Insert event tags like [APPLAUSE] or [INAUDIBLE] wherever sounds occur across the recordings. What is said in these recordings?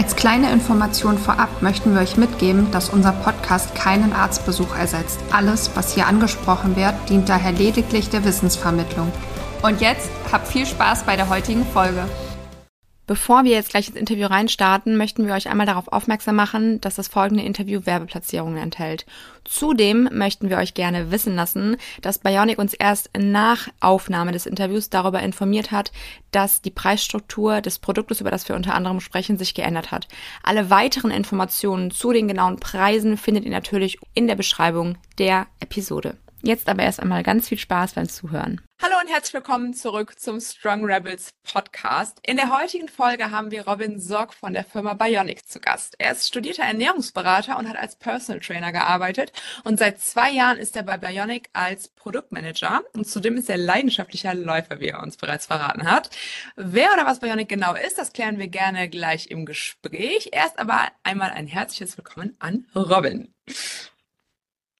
Als kleine Information vorab möchten wir euch mitgeben, dass unser Podcast keinen Arztbesuch ersetzt. Alles, was hier angesprochen wird, dient daher lediglich der Wissensvermittlung. Und jetzt habt viel Spaß bei der heutigen Folge. Bevor wir jetzt gleich ins Interview reinstarten, möchten wir euch einmal darauf aufmerksam machen, dass das folgende Interview Werbeplatzierungen enthält. Zudem möchten wir euch gerne wissen lassen, dass Bionic uns erst nach Aufnahme des Interviews darüber informiert hat, dass die Preisstruktur des Produktes, über das wir unter anderem sprechen, sich geändert hat. Alle weiteren Informationen zu den genauen Preisen findet ihr natürlich in der Beschreibung der Episode. Jetzt aber erst einmal ganz viel Spaß beim Zuhören. Hallo und herzlich willkommen zurück zum Strong Rebels Podcast. In der heutigen Folge haben wir Robin Sorg von der Firma Bionic zu Gast. Er ist studierter Ernährungsberater und hat als Personal Trainer gearbeitet und seit zwei Jahren ist er bei Bionic als Produktmanager und zudem ist er leidenschaftlicher Läufer, wie er uns bereits verraten hat. Wer oder was Bionic genau ist, das klären wir gerne gleich im Gespräch. Erst aber einmal ein herzliches Willkommen an Robin.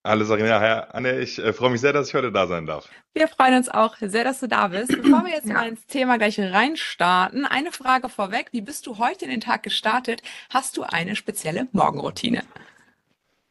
Hallo Sarina, Hi Anne, ich äh, freue mich sehr, dass ich heute da sein darf. Wir freuen uns auch sehr, dass du da bist. Bevor wir jetzt ja. mal ins Thema gleich reinstarten, eine Frage vorweg. Wie bist du heute in den Tag gestartet? Hast du eine spezielle Morgenroutine?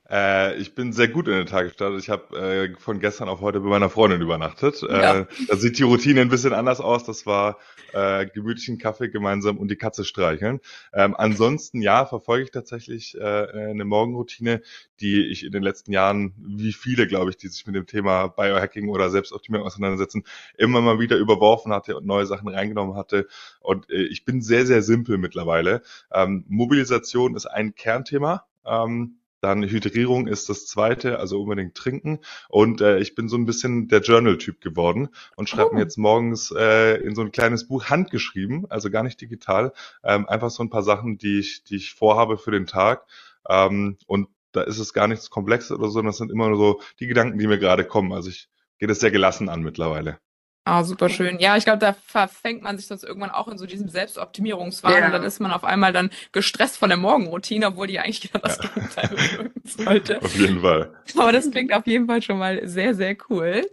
Äh, ich bin sehr gut in den Tag gestartet. Ich habe äh, von gestern auf heute bei meiner Freundin übernachtet. Äh, ja. Äh, da sieht die Routine ein bisschen anders aus. Das war äh, gemütlichen Kaffee gemeinsam und die Katze streicheln. Ähm, ansonsten ja, verfolge ich tatsächlich äh, eine Morgenroutine, die ich in den letzten Jahren, wie viele, glaube ich, die sich mit dem Thema Biohacking oder Selbstoptimierung auseinandersetzen, immer mal wieder überworfen hatte und neue Sachen reingenommen hatte. Und äh, ich bin sehr, sehr simpel mittlerweile. Ähm, Mobilisation ist ein Kernthema. Ähm, dann Hydrierung ist das zweite, also unbedingt trinken. Und äh, ich bin so ein bisschen der Journal-Typ geworden und schreibe oh. mir jetzt morgens äh, in so ein kleines Buch handgeschrieben, also gar nicht digital, ähm, einfach so ein paar Sachen, die ich, die ich vorhabe für den Tag. Ähm, und da ist es gar nichts Komplexes oder so, sondern das sind immer nur so die Gedanken, die mir gerade kommen. Also ich gehe das sehr gelassen an mittlerweile. Ah, super schön. Ja, ich glaube, da verfängt man sich sonst irgendwann auch in so diesem Selbstoptimierungswahn ja. und dann ist man auf einmal dann gestresst von der Morgenroutine, obwohl die eigentlich genau das ja. Gegenteil bewirken sollte. Auf jeden Fall. Aber das klingt auf jeden Fall schon mal sehr, sehr cool.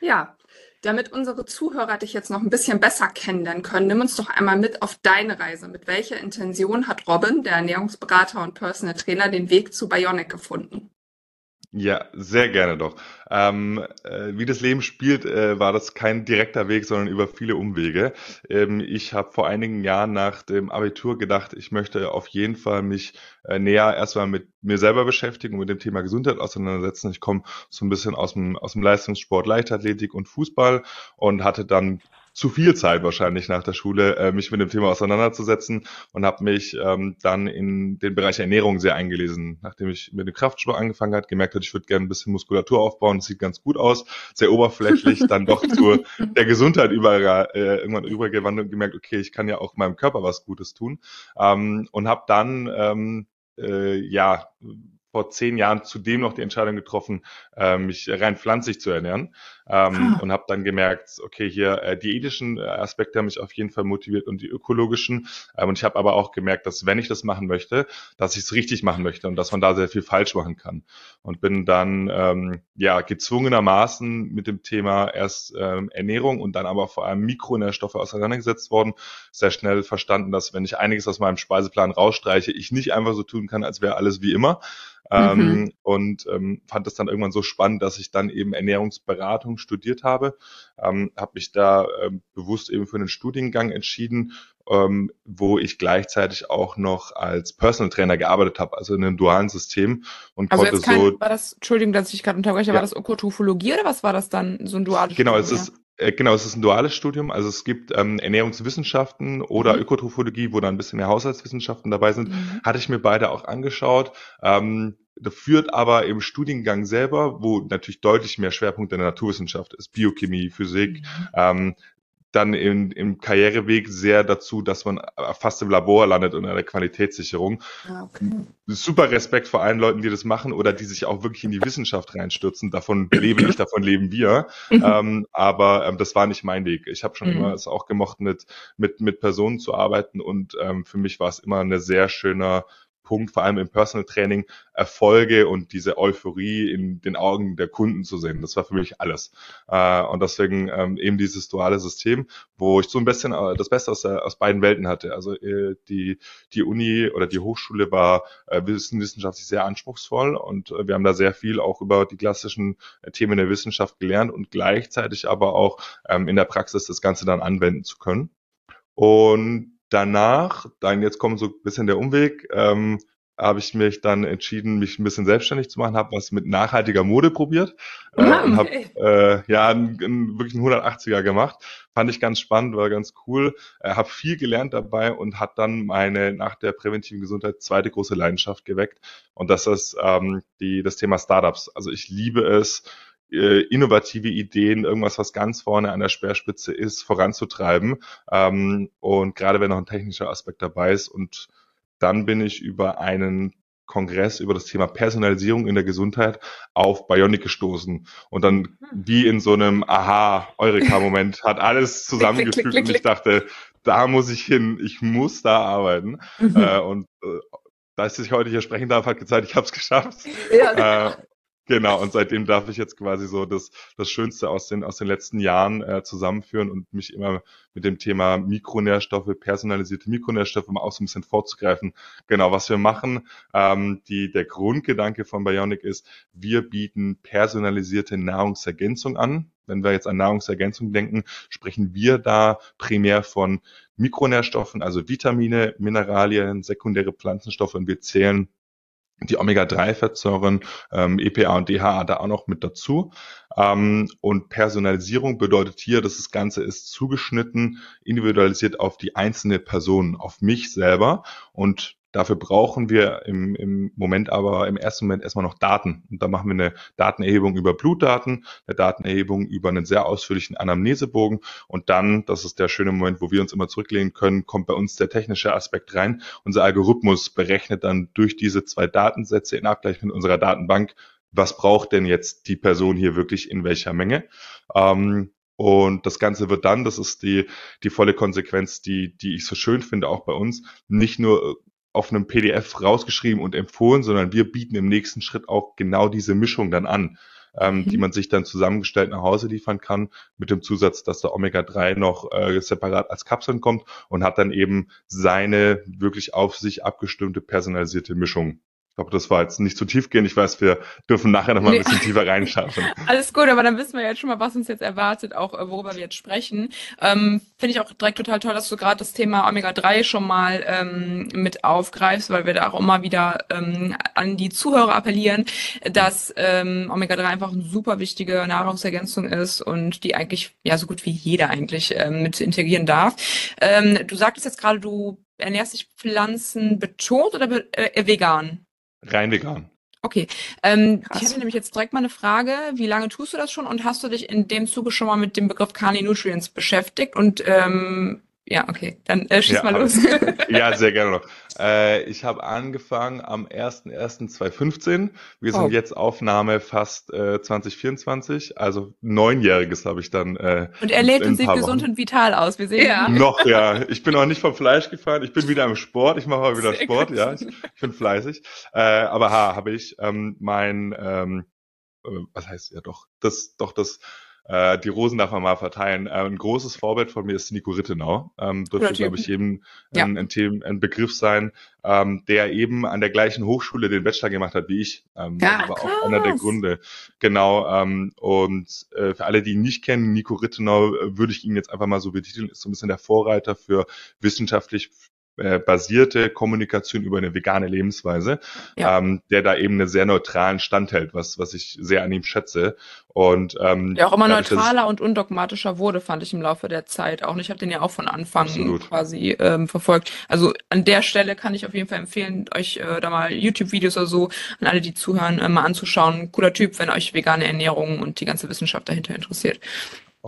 Ja, damit unsere Zuhörer dich jetzt noch ein bisschen besser kennenlernen können, nimm uns doch einmal mit auf deine Reise. Mit welcher Intention hat Robin, der Ernährungsberater und Personal Trainer, den Weg zu Bionic gefunden? Ja, sehr gerne doch. Ähm, äh, wie das Leben spielt, äh, war das kein direkter Weg, sondern über viele Umwege. Ähm, ich habe vor einigen Jahren nach dem Abitur gedacht, ich möchte auf jeden Fall mich äh, näher erstmal mit mir selber beschäftigen und mit dem Thema Gesundheit auseinandersetzen. Ich komme so ein bisschen aus dem, aus dem Leistungssport, Leichtathletik und Fußball und hatte dann zu viel Zeit wahrscheinlich nach der Schule, äh, mich mit dem Thema auseinanderzusetzen und habe mich ähm, dann in den Bereich Ernährung sehr eingelesen. Nachdem ich mit dem Kraftsport angefangen hat, gemerkt hat, ich würde gerne ein bisschen Muskulatur aufbauen, das sieht ganz gut aus, sehr oberflächlich, dann doch zu [LAUGHS] der Gesundheit über, äh, irgendwann übergewandt und gemerkt, okay, ich kann ja auch meinem Körper was Gutes tun ähm, und habe dann ähm, äh, ja vor zehn Jahren zudem noch die Entscheidung getroffen, äh, mich rein pflanzlich zu ernähren ähm, ah. und habe dann gemerkt, okay, hier äh, die ethischen äh, Aspekte haben mich auf jeden Fall motiviert und die ökologischen. Ähm, und ich habe aber auch gemerkt, dass wenn ich das machen möchte, dass ich es richtig machen möchte und dass man da sehr viel falsch machen kann. Und bin dann ähm, ja gezwungenermaßen mit dem Thema erst ähm, Ernährung und dann aber vor allem Mikronährstoffe auseinandergesetzt worden. Sehr schnell verstanden, dass wenn ich einiges aus meinem Speiseplan rausstreiche, ich nicht einfach so tun kann, als wäre alles wie immer. Ähm, mhm. Und ähm, fand es dann irgendwann so spannend, dass ich dann eben Ernährungsberatung studiert habe, ähm, habe mich da ähm, bewusst eben für einen Studiengang entschieden, ähm, wo ich gleichzeitig auch noch als Personal Trainer gearbeitet habe, also in einem dualen System und also konnte jetzt kein, so. War das, Entschuldigung, dass ich gerade unterbreche, ja. war das Ökotrophologie oder was war das dann, so ein duales Genau, Studium, es ist äh, Genau, es ist ein duales Studium. Also es gibt ähm, Ernährungswissenschaften oder mhm. Ökotrophologie, wo dann ein bisschen mehr Haushaltswissenschaften dabei sind. Mhm. Hatte ich mir beide auch angeschaut. Ähm, das führt aber im Studiengang selber, wo natürlich deutlich mehr Schwerpunkt in der Naturwissenschaft ist, Biochemie, Physik, mhm. ähm, dann in, im Karriereweg sehr dazu, dass man fast im Labor landet und in der Qualitätssicherung. Ah, okay. Super Respekt vor allen Leuten, die das machen oder die sich auch wirklich in die Wissenschaft reinstürzen. Davon [COUGHS] lebe ich, davon leben wir. ähm, aber ähm, das war nicht mein Weg. Ich habe schon mhm. immer es auch gemocht, mit, mit, mit Personen zu arbeiten und ähm, für mich war es immer eine sehr schöner Punkt, vor allem im Personal Training, Erfolge und diese Euphorie in den Augen der Kunden zu sehen. Das war für mich alles. Äh, und deswegen ähm, eben dieses duale System, wo ich so ein bisschen äh, das Beste aus, aus beiden Welten hatte. Also äh, die, die Uni oder die Hochschule war wissenschaftlich sehr anspruchsvoll und wir haben da sehr viel auch über die klassischen Themen der Wissenschaft gelernt und gleichzeitig aber auch ähm, in der Praxis das Ganze dann anwenden zu können. Und danach, dann jetzt kommt so ein bisschen der Umweg, ähm, habe ich mich dann entschieden, mich ein bisschen selbstständig zu machen, habe was mit nachhaltiger Mode probiert äh, ah, und habe äh, ja einen, einen, wirklich einen 180er gemacht. Fand ich ganz spannend, war ganz cool. Äh, habe viel gelernt dabei und hat dann meine nach der präventiven Gesundheit zweite große Leidenschaft geweckt und das ist ähm, die das Thema Startups. Also ich liebe es äh, innovative Ideen, irgendwas, was ganz vorne an der Speerspitze ist, voranzutreiben. Ähm, und gerade wenn noch ein technischer Aspekt dabei ist. Und dann bin ich über einen Kongress über das Thema Personalisierung in der Gesundheit auf Bionic gestoßen. Und dann hm. wie in so einem Aha-Eureka-Moment [LAUGHS] hat alles zusammengefügt und ich dachte, da muss ich hin, ich muss da arbeiten. Mhm. Äh, und äh, da ich heute hier sprechen darf, hat gezeigt, ich habe es geschafft. Ja. Äh, Genau, und seitdem darf ich jetzt quasi so das, das Schönste aus den, aus den letzten Jahren äh, zusammenführen und mich immer mit dem Thema Mikronährstoffe, personalisierte Mikronährstoffe mal auch so ein bisschen vorzugreifen. Genau, was wir machen, ähm, die, der Grundgedanke von Bionic ist, wir bieten personalisierte Nahrungsergänzung an. Wenn wir jetzt an Nahrungsergänzung denken, sprechen wir da primär von Mikronährstoffen, also Vitamine, Mineralien, sekundäre Pflanzenstoffe und wir zählen die Omega-3-Fettsäuren, ähm, EPA und DHA da auch noch mit dazu. Ähm, und Personalisierung bedeutet hier, dass das Ganze ist zugeschnitten, individualisiert auf die einzelne Person, auf mich selber. Und Dafür brauchen wir im, im Moment aber im ersten Moment erstmal noch Daten. Und da machen wir eine Datenerhebung über Blutdaten, eine Datenerhebung über einen sehr ausführlichen Anamnesebogen und dann, das ist der schöne Moment, wo wir uns immer zurücklehnen können, kommt bei uns der technische Aspekt rein. Unser Algorithmus berechnet dann durch diese zwei Datensätze in Abgleich mit unserer Datenbank, was braucht denn jetzt die Person hier wirklich in welcher Menge. Ähm, und das Ganze wird dann, das ist die, die volle Konsequenz, die, die ich so schön finde, auch bei uns, nicht nur auf einem PDF rausgeschrieben und empfohlen, sondern wir bieten im nächsten Schritt auch genau diese Mischung dann an, ähm, mhm. die man sich dann zusammengestellt nach Hause liefern kann, mit dem Zusatz, dass der Omega-3 noch äh, separat als Kapseln kommt und hat dann eben seine wirklich auf sich abgestimmte personalisierte Mischung glaube, das war jetzt nicht zu tief gehen. Ich weiß, wir dürfen nachher noch mal ein bisschen tiefer reinschauen. [LAUGHS] Alles gut, aber dann wissen wir jetzt schon mal, was uns jetzt erwartet, auch äh, worüber wir jetzt sprechen. Ähm, Finde ich auch direkt total toll, dass du gerade das Thema Omega-3 schon mal ähm, mit aufgreifst, weil wir da auch immer wieder ähm, an die Zuhörer appellieren, dass ähm, Omega-3 einfach eine super wichtige Nahrungsergänzung ist und die eigentlich ja so gut wie jeder eigentlich ähm, mit integrieren darf. Ähm, du sagtest jetzt gerade, du ernährst dich pflanzenbetont oder äh, vegan? Rein vegan. Okay. Ähm, ich hätte nämlich jetzt direkt mal eine Frage. Wie lange tust du das schon und hast du dich in dem Zuge schon mal mit dem Begriff Carni Nutrients beschäftigt? Und ähm, ja, okay, dann äh, schieß ja, mal los. [LAUGHS] ja, sehr gerne noch. Äh, ich habe angefangen am 01.01.2015. Wir sind oh. jetzt Aufnahme fast äh, 2024, also neunjähriges habe ich dann. Äh, und er lebt und sieht gesund und vital aus, wir sehen ja. Noch, ja. [LAUGHS] Ich bin auch nicht vom Fleisch gefahren, ich bin wieder im Sport, ich mache mal wieder sehr Sport, gut. ja. Ich, ich bin fleißig. Äh, aber ha, habe ich ähm, mein, ähm, äh, was heißt ja doch, das, doch das äh, die Rosen darf man mal verteilen. Äh, ein großes Vorbild von mir ist Nico Rittenau. Ähm, dürfte, glaube ich, jedem ja. ein, ein, Thema, ein Begriff sein, ähm, der eben an der gleichen Hochschule den Bachelor gemacht hat wie ich. Ähm, ja, aber krass. auch einer der Gründe. Genau. Ähm, und äh, für alle, die ihn nicht kennen, Nico Rittenau äh, würde ich ihn jetzt einfach mal so betiteln, ist so ein bisschen der Vorreiter für wissenschaftlich äh, basierte Kommunikation über eine vegane Lebensweise, ja. ähm, der da eben einen sehr neutralen Stand hält, was, was ich sehr an ihm schätze. Und ähm, der auch immer dadurch, neutraler und undogmatischer wurde, fand ich im Laufe der Zeit. Auch ich habe den ja auch von Anfang absolut. quasi ähm, verfolgt. Also an der Stelle kann ich auf jeden Fall empfehlen, euch äh, da mal YouTube-Videos oder so an alle, die zuhören, äh, mal anzuschauen. Cooler Typ, wenn euch vegane Ernährung und die ganze Wissenschaft dahinter interessiert.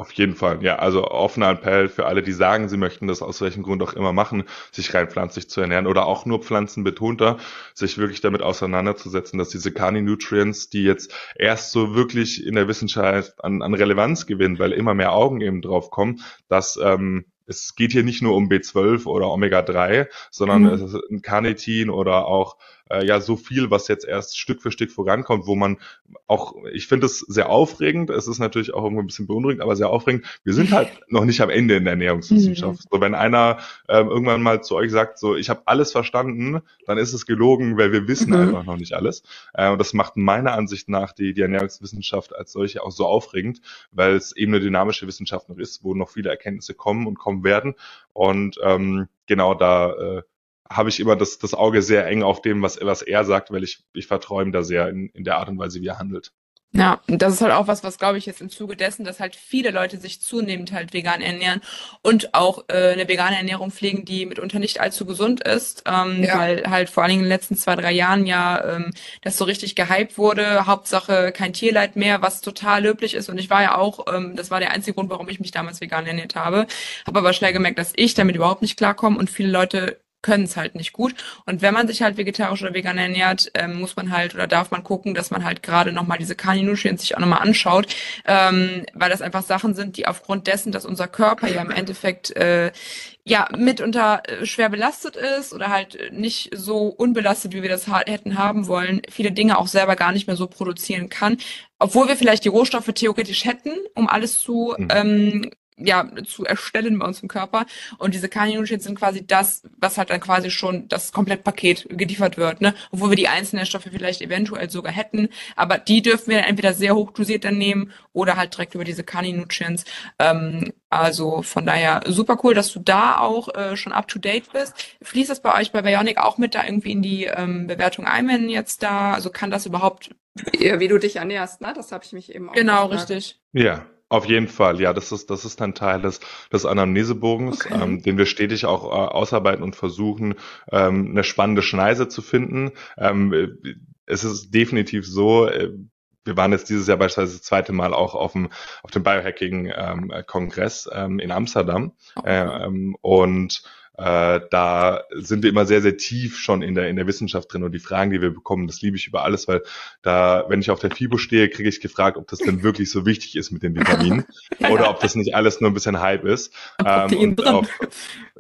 Auf jeden Fall, ja. Also offener Appell für alle, die sagen, sie möchten das aus welchem Grund auch immer machen, sich rein pflanzlich zu ernähren oder auch nur pflanzenbetonter, sich wirklich damit auseinanderzusetzen, dass diese Carni-Nutrients, die jetzt erst so wirklich in der Wissenschaft an, an Relevanz gewinnen, weil immer mehr Augen eben drauf kommen, dass ähm, es geht hier nicht nur um B12 oder Omega-3, sondern mhm. es ist ein Carnitin oder auch äh, ja so viel, was jetzt erst Stück für Stück vorankommt, wo man auch, ich finde es sehr aufregend, es ist natürlich auch irgendwo ein bisschen beunruhigend, aber sehr aufregend. Wir sind halt [LAUGHS] noch nicht am Ende in der Ernährungswissenschaft. Mhm. So, wenn einer ähm, irgendwann mal zu euch sagt, so ich habe alles verstanden, dann ist es gelogen, weil wir wissen mhm. einfach noch nicht alles. Äh, und das macht meiner Ansicht nach die, die Ernährungswissenschaft als solche auch so aufregend, weil es eben eine dynamische Wissenschaft noch ist, wo noch viele Erkenntnisse kommen und kommen werden. Und ähm, genau da äh, habe ich immer das, das Auge sehr eng auf dem, was, was er sagt, weil ich, ich vertraue ihm da sehr in, in der Art und Weise, wie er handelt. Ja, und das ist halt auch was, was glaube ich jetzt im Zuge dessen, dass halt viele Leute sich zunehmend halt vegan ernähren und auch äh, eine vegane Ernährung pflegen, die mitunter nicht allzu gesund ist, ähm, ja. weil halt vor allen Dingen in den letzten zwei, drei Jahren ja ähm, das so richtig gehypt wurde. Hauptsache kein Tierleid mehr, was total löblich ist. Und ich war ja auch, ähm, das war der einzige Grund, warum ich mich damals vegan ernährt habe, habe aber schnell gemerkt, dass ich damit überhaupt nicht klarkomme und viele Leute können es halt nicht gut. Und wenn man sich halt vegetarisch oder vegan ernährt, ähm, muss man halt oder darf man gucken, dass man halt gerade nochmal diese Carninutrients sich auch nochmal anschaut, ähm, weil das einfach Sachen sind, die aufgrund dessen, dass unser Körper ja im Endeffekt äh, ja mitunter äh, schwer belastet ist oder halt nicht so unbelastet, wie wir das hätten haben wollen, viele Dinge auch selber gar nicht mehr so produzieren kann, obwohl wir vielleicht die Rohstoffe theoretisch hätten, um alles zu mhm. ähm, ja, zu erstellen bei uns im Körper. Und diese Carni-Nutrients sind quasi das, was halt dann quasi schon das Komplettpaket geliefert wird, ne? Obwohl wir die einzelnen Stoffe vielleicht eventuell sogar hätten. Aber die dürfen wir dann entweder sehr hoch dosiert dann nehmen oder halt direkt über diese Carni-Nutrients. Ähm, also von daher super cool, dass du da auch äh, schon up to date bist. Fließt das bei euch bei Bionic auch mit da irgendwie in die ähm, Bewertung ein, wenn jetzt da, also kann das überhaupt ja, wie du dich ernährst, ne? Das habe ich mich eben auch Genau, gefragt. richtig. Ja, auf jeden Fall, ja, das ist, das ist ein Teil des, des Anamnesebogens, okay. ähm, den wir stetig auch äh, ausarbeiten und versuchen, ähm, eine spannende Schneise zu finden. Ähm, es ist definitiv so, äh, wir waren jetzt dieses Jahr beispielsweise das zweite Mal auch auf dem, auf dem Biohacking-Kongress ähm, ähm, in Amsterdam. Okay. Äh, ähm, und äh, da sind wir immer sehr, sehr tief schon in der, in der Wissenschaft drin und die Fragen, die wir bekommen, das liebe ich über alles, weil da, wenn ich auf der FIBO stehe, kriege ich gefragt, ob das denn [LAUGHS] wirklich so wichtig ist mit den Vitaminen [LAUGHS] ja. oder ob das nicht alles nur ein bisschen Hype ist. Ähm, ob,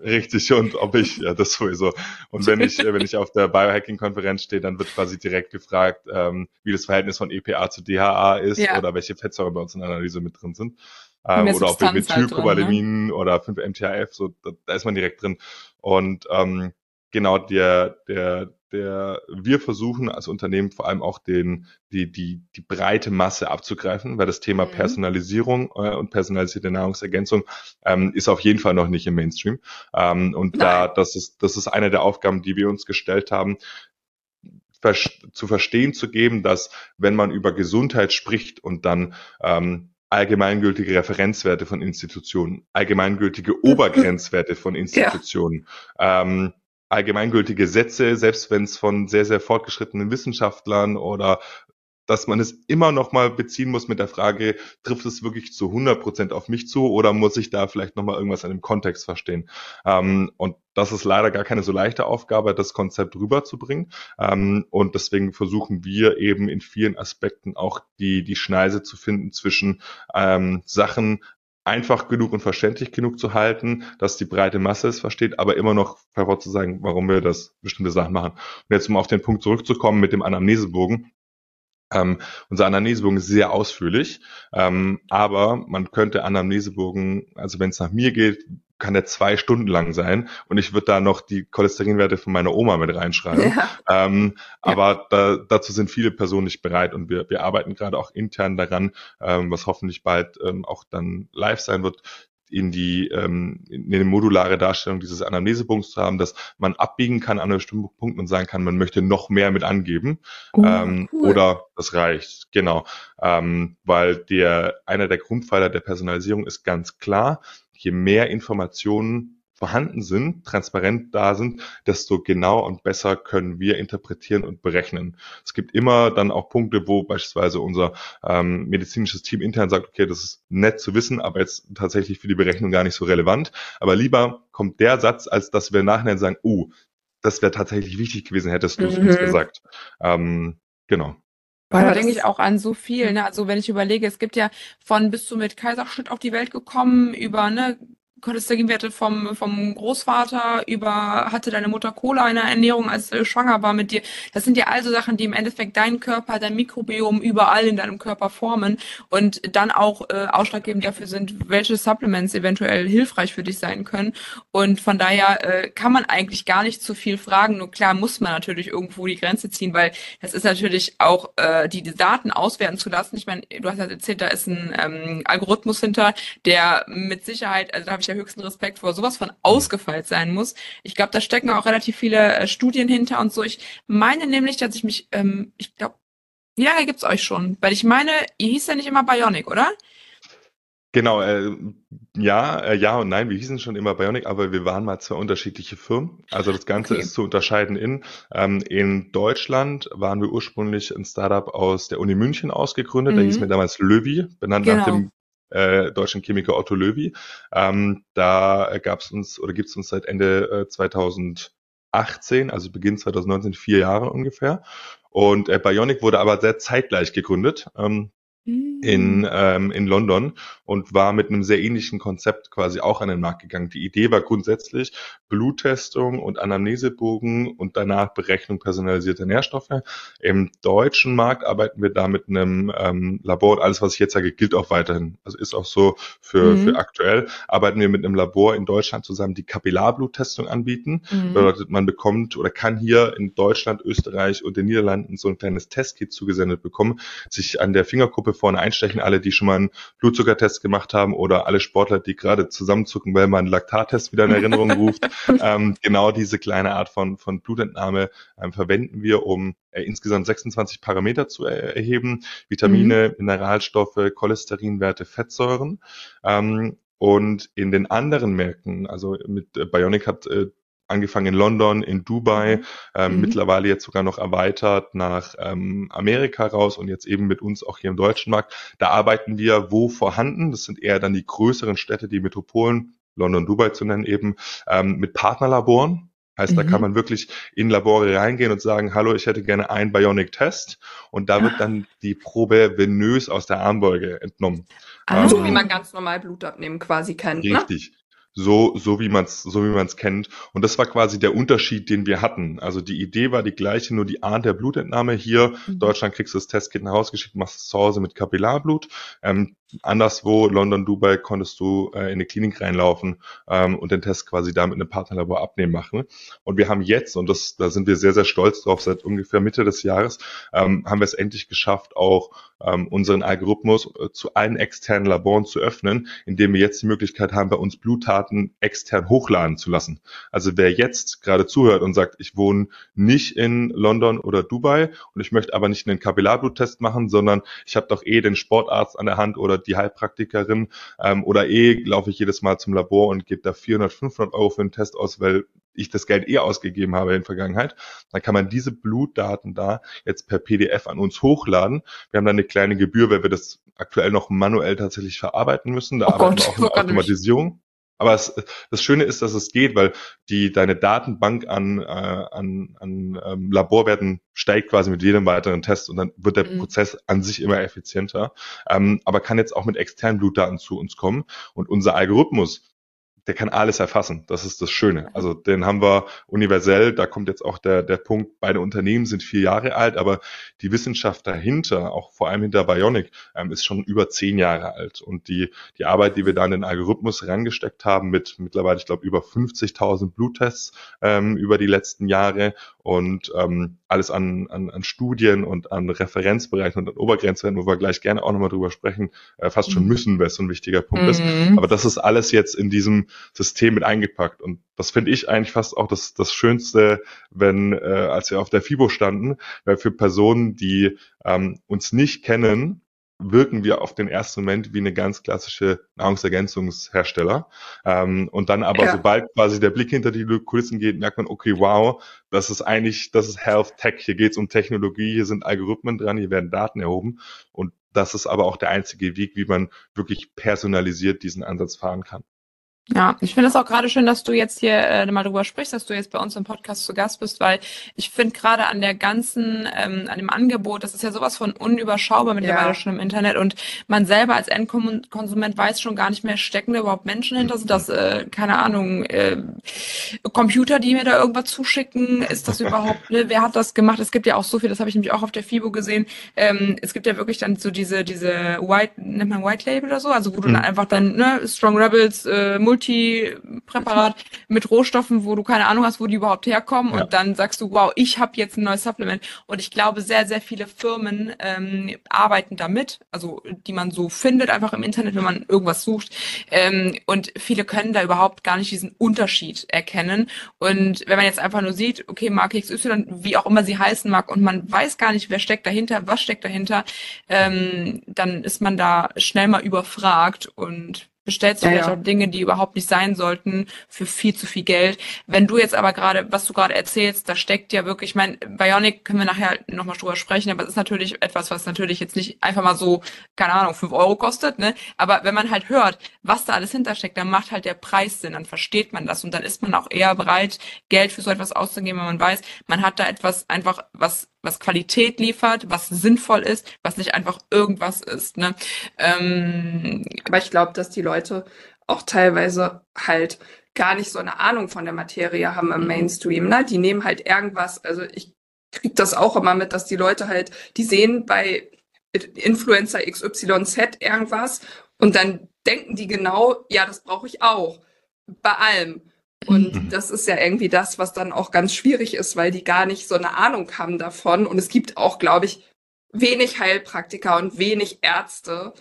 richtig, und ob ich, ja, das sowieso. Und wenn ich, wenn ich auf der Biohacking-Konferenz stehe, dann wird quasi direkt gefragt, ähm, wie das Verhältnis von EPA zu DHA ist ja. oder welche Fettsäuren bei uns in der Analyse mit drin sind ähm, oder auch bei Methylcobalamin halt ne? oder 5-MTHF, so da, da, ist man direkt drin. Und ähm, genau der, der, der, wir versuchen als Unternehmen vor allem auch den, die, die, die breite Masse abzugreifen, weil das Thema mhm. Personalisierung äh, und personalisierte Nahrungsergänzung ähm, ist auf jeden Fall noch nicht im Mainstream. Ähm, und Nein. da, das ist, das ist eine der Aufgaben, die wir uns gestellt haben, zu verstehen zu geben, dass wenn man über Gesundheit spricht und dann ähm, allgemeingültige Referenzwerte von Institutionen, allgemeingültige Obergrenzwerte von [LAUGHS] Institutionen, ja. ähm, allgemeingültige Sätze, selbst wenn es von sehr, sehr fortgeschrittenen Wissenschaftlern oder dass man es immer noch mal beziehen muss mit der Frage, trifft es wirklich zu 100 Prozent auf mich zu oder muss ich da vielleicht noch mal irgendwas an dem Kontext verstehen? Ähm, und das ist leider gar keine so leichte Aufgabe, das Konzept rüberzubringen. Ähm, und deswegen versuchen wir eben in vielen Aspekten auch die, die Schneise zu finden zwischen ähm, Sachen einfach genug und verständlich genug zu halten, dass die breite Masse es versteht, aber immer noch sagen, warum wir das bestimmte Sachen machen. Und jetzt um auf den Punkt zurückzukommen mit dem Anamnesebogen, ähm, unser Anamnesebogen ist sehr ausführlich, ähm, aber man könnte Anamnesebogen, also wenn es nach mir geht, kann der zwei Stunden lang sein und ich würde da noch die Cholesterinwerte von meiner Oma mit reinschreiben. Ja. Ähm, ja. Aber da, dazu sind viele Personen nicht bereit und wir, wir arbeiten gerade auch intern daran, ähm, was hoffentlich bald ähm, auch dann live sein wird, in die ähm, in eine modulare Darstellung dieses Anamnesebogens zu haben, dass man abbiegen kann an bestimmten Punkten und sagen kann, man möchte noch mehr mit angeben oh, ähm, cool. oder das reicht. Genau, ähm, weil der einer der Grundpfeiler der Personalisierung ist ganz klar, je mehr Informationen vorhanden sind, transparent da sind, desto genauer und besser können wir interpretieren und berechnen. Es gibt immer dann auch Punkte, wo beispielsweise unser ähm, medizinisches Team intern sagt, okay, das ist nett zu wissen, aber jetzt tatsächlich für die Berechnung gar nicht so relevant. Aber lieber kommt der Satz, als dass wir nachher sagen, uh, das wäre tatsächlich wichtig gewesen, hättest du es mhm. uns gesagt. Ähm, genau. Weil da denke ich auch an so viel. Ne? Also wenn ich überlege, es gibt ja von bis zu mit Kaiserschnitt auf die Welt gekommen, über ne, Cholesterinwerte vom, vom Großvater über hatte deine Mutter Cola in der Ernährung, als du schwanger war mit dir. Das sind ja also Sachen, die im Endeffekt deinen Körper, dein Mikrobiom überall in deinem Körper formen und dann auch äh, ausschlaggebend dafür sind, welche Supplements eventuell hilfreich für dich sein können. Und von daher äh, kann man eigentlich gar nicht zu viel fragen. Nur klar muss man natürlich irgendwo die Grenze ziehen, weil das ist natürlich auch äh, die, die Daten auswerten zu lassen. Ich meine, du hast ja erzählt, da ist ein ähm, Algorithmus hinter, der mit Sicherheit, also da habe ich ja höchsten Respekt vor, sowas von ausgefeilt sein muss. Ich glaube, da stecken auch relativ viele äh, Studien hinter und so. Ich meine nämlich, dass ich mich, ähm, ich glaube, wie lange gibt's euch schon? Weil ich meine, ihr hieß ja nicht immer Bionic, oder? Genau, äh, ja, äh, ja und nein, wir hießen schon immer Bionic, aber wir waren mal zwei unterschiedliche Firmen. Also das Ganze okay. ist zu unterscheiden in, ähm, in Deutschland waren wir ursprünglich ein Startup aus der Uni München ausgegründet, mhm. der hieß mir damals Löwy, benannt genau. nach dem äh, deutschen Chemiker Otto Löwy. Ähm, da gab es uns oder gibt es uns seit Ende äh, 2018, also Beginn 2019, vier Jahre ungefähr. Und äh, Bionic wurde aber sehr zeitgleich gegründet. Ähm, in, ähm, in London und war mit einem sehr ähnlichen Konzept quasi auch an den Markt gegangen. Die Idee war grundsätzlich Bluttestung und Anamnesebogen und danach Berechnung personalisierter Nährstoffe. Im deutschen Markt arbeiten wir da mit einem ähm, Labor und alles, was ich jetzt sage, gilt auch weiterhin. Also ist auch so für, mhm. für aktuell. Arbeiten wir mit einem Labor in Deutschland zusammen, die Kapillarbluttestung anbieten. Mhm. Bedeutet, man bekommt oder kann hier in Deutschland, Österreich und den Niederlanden so ein kleines Testkit zugesendet bekommen, sich an der Fingerkuppe vorne einstechen, alle, die schon mal einen Blutzuckertest gemacht haben oder alle Sportler, die gerade zusammenzucken, weil man einen Laktattest wieder in Erinnerung ruft. [LAUGHS] ähm, genau diese kleine Art von, von Blutentnahme ähm, verwenden wir, um äh, insgesamt 26 Parameter zu er erheben. Vitamine, mhm. Mineralstoffe, Cholesterinwerte, Fettsäuren. Ähm, und in den anderen Märkten, also mit äh, Bionic hat äh, angefangen in London, in Dubai, mhm. ähm, mhm. mittlerweile jetzt sogar noch erweitert nach ähm, Amerika raus und jetzt eben mit uns auch hier im deutschen Markt. Da arbeiten wir wo vorhanden. Das sind eher dann die größeren Städte, die Metropolen, London, Dubai zu nennen eben, ähm, mit Partnerlaboren. Heißt, mhm. da kann mhm. man wirklich in Labore reingehen und sagen, hallo, ich hätte gerne einen Bionic-Test. Und da wird dann die Probe venös aus der Armbeuge entnommen. Also ähm, wie man ganz normal Blut abnehmen quasi kennt. Ne? Richtig. Ne? So, so wie man es so wie man es kennt. Und das war quasi der Unterschied, den wir hatten. Also die Idee war die gleiche, nur die Art der Blutentnahme. Hier, mhm. Deutschland kriegst du das Testkit nach Hause geschickt, machst es zu Hause mit Kapillarblut. Ähm, anderswo, London, Dubai, konntest du äh, in eine Klinik reinlaufen ähm, und den Test quasi da mit einem Partnerlabor abnehmen machen. Und wir haben jetzt, und das, da sind wir sehr, sehr stolz drauf, seit ungefähr Mitte des Jahres, ähm, haben wir es endlich geschafft, auch ähm, unseren Algorithmus äh, zu allen externen Laboren zu öffnen, indem wir jetzt die Möglichkeit haben, bei uns Blutdaten extern hochladen zu lassen. Also wer jetzt gerade zuhört und sagt, ich wohne nicht in London oder Dubai und ich möchte aber nicht einen Kapillarbluttest machen, sondern ich habe doch eh den Sportarzt an der Hand oder die Heilpraktikerin ähm, oder eh laufe ich jedes Mal zum Labor und gebe da 400, 500 Euro für einen Test aus, weil ich das Geld eh ausgegeben habe in Vergangenheit, dann kann man diese Blutdaten da jetzt per PDF an uns hochladen. Wir haben dann eine kleine Gebühr, weil wir das aktuell noch manuell tatsächlich verarbeiten müssen. Da oh arbeiten Gott, wir auch mit Automatisierung. Aber es, das Schöne ist, dass es geht, weil die deine Datenbank an, äh, an, an ähm, Laborwerten steigt quasi mit jedem weiteren Test und dann wird der mhm. Prozess an sich immer effizienter. Ähm, aber kann jetzt auch mit externen Blutdaten zu uns kommen. Und unser Algorithmus der kann alles erfassen. Das ist das Schöne. Also den haben wir universell. Da kommt jetzt auch der, der Punkt, beide Unternehmen sind vier Jahre alt, aber die Wissenschaft dahinter, auch vor allem hinter Bionic, ähm, ist schon über zehn Jahre alt. Und die, die Arbeit, die wir da in den Algorithmus rangesteckt haben, mit mittlerweile, ich glaube, über 50.000 Bluttests ähm, über die letzten Jahre und ähm, alles an, an, an Studien und an Referenzbereichen und an Obergrenzwerten, wo wir gleich gerne auch nochmal drüber sprechen, äh, fast schon mhm. müssen, weil es so ein wichtiger Punkt mhm. ist. Aber das ist alles jetzt in diesem System mit eingepackt. Und das finde ich eigentlich fast auch das, das Schönste, wenn, äh, als wir auf der FIBO standen, weil für Personen, die ähm, uns nicht kennen, wirken wir auf den ersten Moment wie eine ganz klassische Nahrungsergänzungshersteller. Ähm, und dann aber, ja. sobald quasi der Blick hinter die Kulissen geht, merkt man, okay, wow, das ist eigentlich, das ist Health Tech. Hier geht es um Technologie, hier sind Algorithmen dran, hier werden Daten erhoben. Und das ist aber auch der einzige Weg, wie man wirklich personalisiert diesen Ansatz fahren kann. Ja, ich finde es auch gerade schön, dass du jetzt hier äh, mal drüber sprichst, dass du jetzt bei uns im Podcast zu Gast bist, weil ich finde gerade an der ganzen, ähm, an dem Angebot, das ist ja sowas von unüberschaubar mittlerweile ja. schon im Internet und man selber als Endkonsument weiß schon gar nicht mehr, stecken da überhaupt Menschen hinter, sind das, äh, keine Ahnung, äh, Computer, die mir da irgendwas zuschicken, ist das überhaupt, ne, wer hat das gemacht? Es gibt ja auch so viel, das habe ich nämlich auch auf der FIBO gesehen, ähm, es gibt ja wirklich dann so diese, diese White, nennt man White Label oder so, also wo du mhm. dann einfach dann, ne, Strong Rebels, äh, Multipräparat mit Rohstoffen, wo du keine Ahnung hast, wo die überhaupt herkommen. Ja. Und dann sagst du, wow, ich habe jetzt ein neues Supplement. Und ich glaube, sehr, sehr viele Firmen ähm, arbeiten damit, also die man so findet, einfach im Internet, wenn man irgendwas sucht. Ähm, und viele können da überhaupt gar nicht diesen Unterschied erkennen. Und wenn man jetzt einfach nur sieht, okay, Marke XY, wie auch immer sie heißen mag, und man weiß gar nicht, wer steckt dahinter, was steckt dahinter, ähm, dann ist man da schnell mal überfragt und bestellst du ja, vielleicht ja. auch Dinge, die überhaupt nicht sein sollten, für viel zu viel Geld. Wenn du jetzt aber gerade, was du gerade erzählst, da steckt ja wirklich, ich meine, Bionic können wir nachher nochmal drüber sprechen, aber es ist natürlich etwas, was natürlich jetzt nicht einfach mal so, keine Ahnung, fünf Euro kostet, ne? Aber wenn man halt hört, was da alles hintersteckt, dann macht halt der Preis Sinn, dann versteht man das und dann ist man auch eher bereit, Geld für so etwas auszugeben, wenn man weiß, man hat da etwas einfach, was was Qualität liefert, was sinnvoll ist, was nicht einfach irgendwas ist. Ne? Ähm, Aber ich glaube, dass die Leute auch teilweise halt gar nicht so eine Ahnung von der Materie haben im mhm. Mainstream. Ne? Die nehmen halt irgendwas, also ich kriege das auch immer mit, dass die Leute halt, die sehen bei Influencer XYZ irgendwas und dann denken die genau, ja, das brauche ich auch. Bei allem. Und mhm. das ist ja irgendwie das, was dann auch ganz schwierig ist, weil die gar nicht so eine Ahnung haben davon. Und es gibt auch, glaube ich, wenig Heilpraktiker und wenig Ärzte,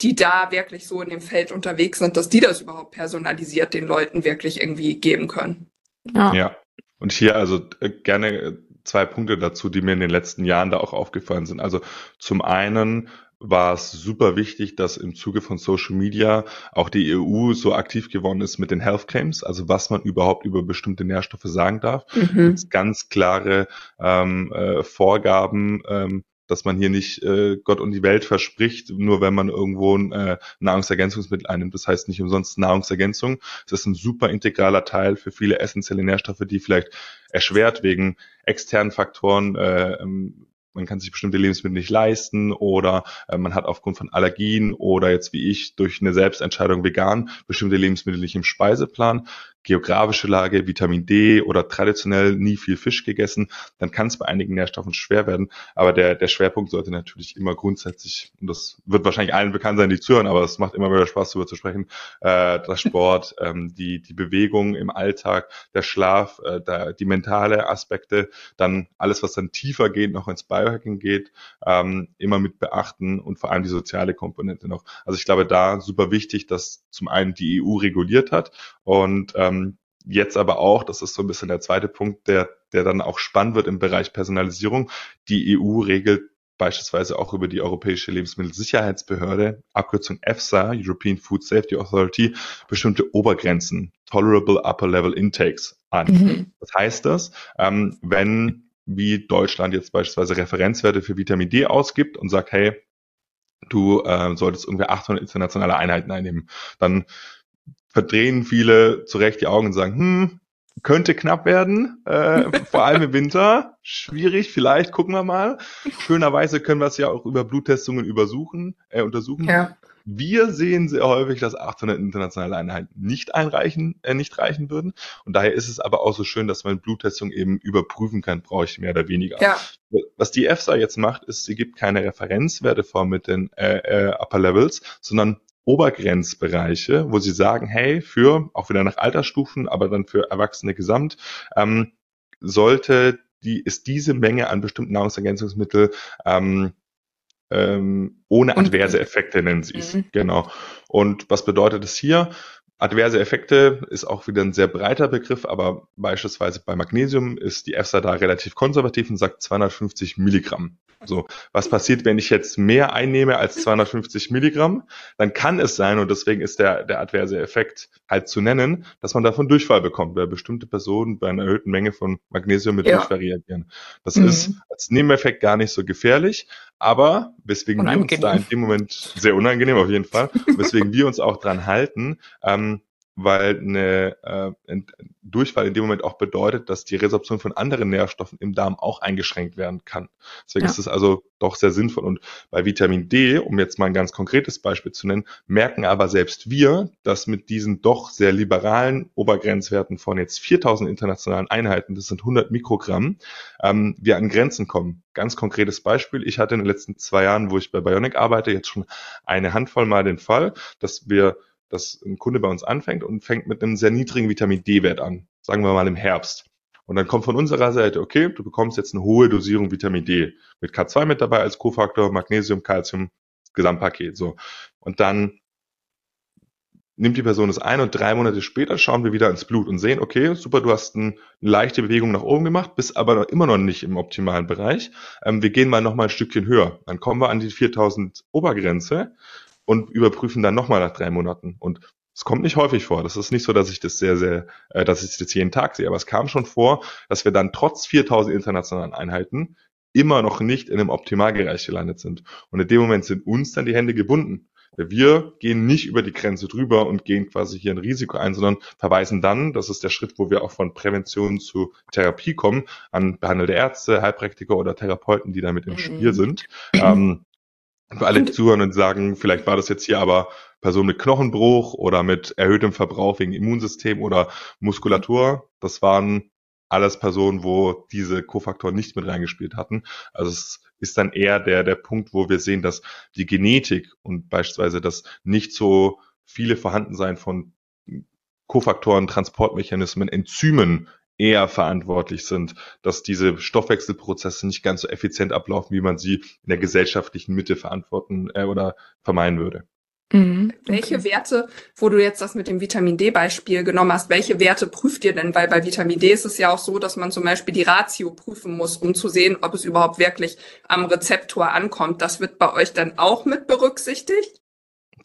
die da wirklich so in dem Feld unterwegs sind, dass die das überhaupt personalisiert den Leuten wirklich irgendwie geben können. Ja. ja. Und hier also äh, gerne äh, zwei Punkte dazu, die mir in den letzten Jahren da auch aufgefallen sind. Also zum einen war es super wichtig, dass im Zuge von Social Media auch die EU so aktiv geworden ist mit den Health Claims, also was man überhaupt über bestimmte Nährstoffe sagen darf. Mhm. Ganz klare ähm, äh, Vorgaben, ähm, dass man hier nicht äh, Gott und die Welt verspricht, nur wenn man irgendwo ein äh, Nahrungsergänzungsmittel einnimmt. Das heißt nicht umsonst Nahrungsergänzung. Das ist ein super integraler Teil für viele essentielle Nährstoffe, die vielleicht erschwert wegen externen Faktoren äh, ähm, man kann sich bestimmte Lebensmittel nicht leisten oder äh, man hat aufgrund von Allergien oder jetzt wie ich durch eine Selbstentscheidung vegan bestimmte Lebensmittel nicht im Speiseplan geografische Lage, Vitamin D oder traditionell nie viel Fisch gegessen, dann kann es bei einigen Nährstoffen schwer werden. Aber der, der Schwerpunkt sollte natürlich immer grundsätzlich, und das wird wahrscheinlich allen bekannt sein, die zuhören, aber es macht immer wieder Spaß, darüber zu sprechen, äh, der Sport, [LAUGHS] ähm, die, die Bewegung im Alltag, der Schlaf, äh, der, die mentale Aspekte, dann alles, was dann tiefer geht, noch ins Biohacking geht, ähm, immer mit beachten und vor allem die soziale Komponente noch. Also ich glaube, da super wichtig, dass zum einen die EU reguliert hat und ähm, jetzt aber auch, das ist so ein bisschen der zweite Punkt, der, der dann auch spannend wird im Bereich Personalisierung. Die EU regelt beispielsweise auch über die Europäische Lebensmittelsicherheitsbehörde, Abkürzung EFSA, European Food Safety Authority, bestimmte Obergrenzen, Tolerable Upper Level Intakes an. Mhm. Was heißt das? Ähm, wenn wie Deutschland jetzt beispielsweise Referenzwerte für Vitamin D ausgibt und sagt, hey, du äh, solltest ungefähr 800 internationale Einheiten einnehmen, dann verdrehen viele zu Recht die Augen und sagen, hm, könnte knapp werden, äh, [LAUGHS] vor allem im Winter. Schwierig, vielleicht gucken wir mal. Schönerweise können wir es ja auch über Bluttestungen übersuchen, äh, untersuchen. Ja. Wir sehen sehr häufig, dass 800 internationale Einheiten nicht einreichen, äh, nicht reichen würden. Und daher ist es aber auch so schön, dass man Bluttestung eben überprüfen kann, brauche ich mehr oder weniger. Ja. Was die EFSA jetzt macht, ist, sie gibt keine Referenzwerte vor mit den äh, äh, Upper Levels, sondern Obergrenzbereiche, wo sie sagen, hey, für, auch wieder nach Altersstufen, aber dann für Erwachsene gesamt, ähm, sollte die, ist diese Menge an bestimmten Nahrungsergänzungsmittel ähm, ähm, ohne adverse Effekte, nennen sie es. Mhm. Genau. Und was bedeutet es hier? Adverse Effekte ist auch wieder ein sehr breiter Begriff, aber beispielsweise bei Magnesium ist die EFSA da relativ konservativ und sagt 250 Milligramm. So, was passiert, wenn ich jetzt mehr einnehme als 250 Milligramm? Dann kann es sein, und deswegen ist der, der adverse Effekt halt zu nennen, dass man davon Durchfall bekommt, weil bestimmte Personen bei einer erhöhten Menge von Magnesium mit ja. Durchfall reagieren. Das mhm. ist als Nebeneffekt gar nicht so gefährlich, aber weswegen wir uns da in dem Moment sehr unangenehm auf jeden Fall, weswegen wir uns auch dran halten, ähm, weil eine äh, Durchfall in dem Moment auch bedeutet, dass die Resorption von anderen Nährstoffen im Darm auch eingeschränkt werden kann. Deswegen ja. ist es also doch sehr sinnvoll. Und bei Vitamin D, um jetzt mal ein ganz konkretes Beispiel zu nennen, merken aber selbst wir, dass mit diesen doch sehr liberalen Obergrenzwerten von jetzt 4000 internationalen Einheiten, das sind 100 Mikrogramm, ähm, wir an Grenzen kommen. Ganz konkretes Beispiel. Ich hatte in den letzten zwei Jahren, wo ich bei Bionic arbeite, jetzt schon eine Handvoll mal den Fall, dass wir dass ein Kunde bei uns anfängt und fängt mit einem sehr niedrigen Vitamin D-Wert an, sagen wir mal im Herbst. Und dann kommt von unserer Seite, okay, du bekommst jetzt eine hohe Dosierung Vitamin D mit K2 mit dabei als Kofaktor, Magnesium, Calcium, Gesamtpaket, so. Und dann nimmt die Person es ein und drei Monate später schauen wir wieder ins Blut und sehen, okay, super, du hast eine leichte Bewegung nach oben gemacht, bist aber immer noch nicht im optimalen Bereich. Ähm, wir gehen mal noch mal ein Stückchen höher. Dann kommen wir an die 4000 Obergrenze und überprüfen dann nochmal nach drei Monaten. Und es kommt nicht häufig vor. Das ist nicht so, dass ich das sehr, sehr, äh, dass ich das jeden Tag sehe. Aber es kam schon vor, dass wir dann trotz 4000 internationalen Einheiten immer noch nicht in einem Optimalbereich gelandet sind. Und in dem Moment sind uns dann die Hände gebunden. Wir gehen nicht über die Grenze drüber und gehen quasi hier ein Risiko ein, sondern verweisen dann, das ist der Schritt, wo wir auch von Prävention zu Therapie kommen, an behandelte Ärzte, Heilpraktiker oder Therapeuten, die damit im Spiel mhm. sind. Ähm, für alle, die zuhören und sagen, vielleicht war das jetzt hier aber Person mit Knochenbruch oder mit erhöhtem Verbrauch wegen Immunsystem oder Muskulatur. Das waren alles Personen, wo diese Kofaktoren nicht mit reingespielt hatten. Also es ist dann eher der, der Punkt, wo wir sehen, dass die Genetik und beispielsweise das nicht so viele Vorhandensein von Kofaktoren, Transportmechanismen, Enzymen eher verantwortlich sind, dass diese Stoffwechselprozesse nicht ganz so effizient ablaufen, wie man sie in der gesellschaftlichen Mitte verantworten äh, oder vermeiden würde. Mhm. Welche Werte, wo du jetzt das mit dem Vitamin D-Beispiel genommen hast, welche Werte prüft ihr denn? Weil bei Vitamin D ist es ja auch so, dass man zum Beispiel die Ratio prüfen muss, um zu sehen, ob es überhaupt wirklich am Rezeptor ankommt. Das wird bei euch dann auch mit berücksichtigt?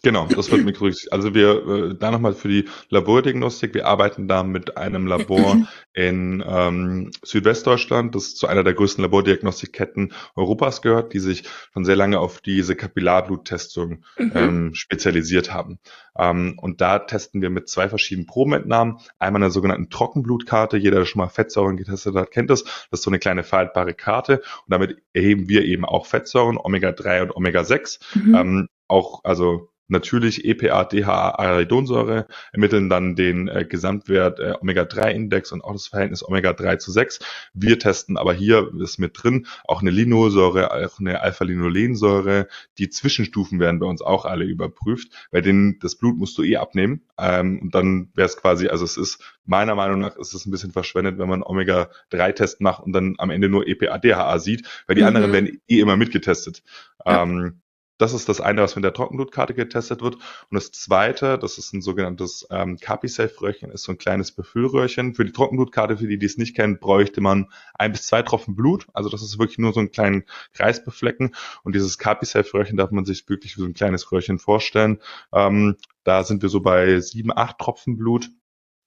Genau, das wird mit berücksichtigt. Also wir, äh, da nochmal für die Labordiagnostik, wir arbeiten da mit einem Labor in ähm, Südwestdeutschland, das zu einer der größten Labordiagnostikketten Europas gehört, die sich schon sehr lange auf diese Kapillarbluttestung mhm. ähm, spezialisiert haben. Ähm, und da testen wir mit zwei verschiedenen Probenentnahmen. Einmal einer sogenannten Trockenblutkarte. Jeder, der schon mal Fettsäuren getestet hat, kennt das. Das ist so eine kleine faltbare Karte. Und damit erheben wir eben auch Fettsäuren, Omega-3 und Omega-6. Mhm. Ähm, auch, also natürlich EPA, DHA, Arachidonsäure, ermitteln dann den äh, Gesamtwert äh, Omega-3-Index und auch das Verhältnis Omega-3 zu 6. Wir testen aber hier ist mit drin auch eine Linosäure, auch eine Alpha-Linolensäure. Die Zwischenstufen werden bei uns auch alle überprüft, weil den, das Blut musst du eh abnehmen. Ähm, und dann wäre es quasi, also es ist meiner Meinung nach ist es ein bisschen verschwendet, wenn man Omega-3-Test macht und dann am Ende nur EPA, DHA sieht, weil die mhm. anderen werden eh immer mitgetestet. Ja. Ähm, das ist das eine, was mit der Trockenblutkarte getestet wird. Und das zweite, das ist ein sogenanntes ähm, Capisafe-Röhrchen, ist so ein kleines Befüllröhrchen. Für die Trockenblutkarte, für die, die es nicht kennen, bräuchte man ein bis zwei Tropfen Blut. Also das ist wirklich nur so ein kleinen Kreis beflecken. Und dieses Capisafe-Röhrchen darf man sich wirklich wie so ein kleines Röhrchen vorstellen. Ähm, da sind wir so bei sieben, acht Tropfen Blut.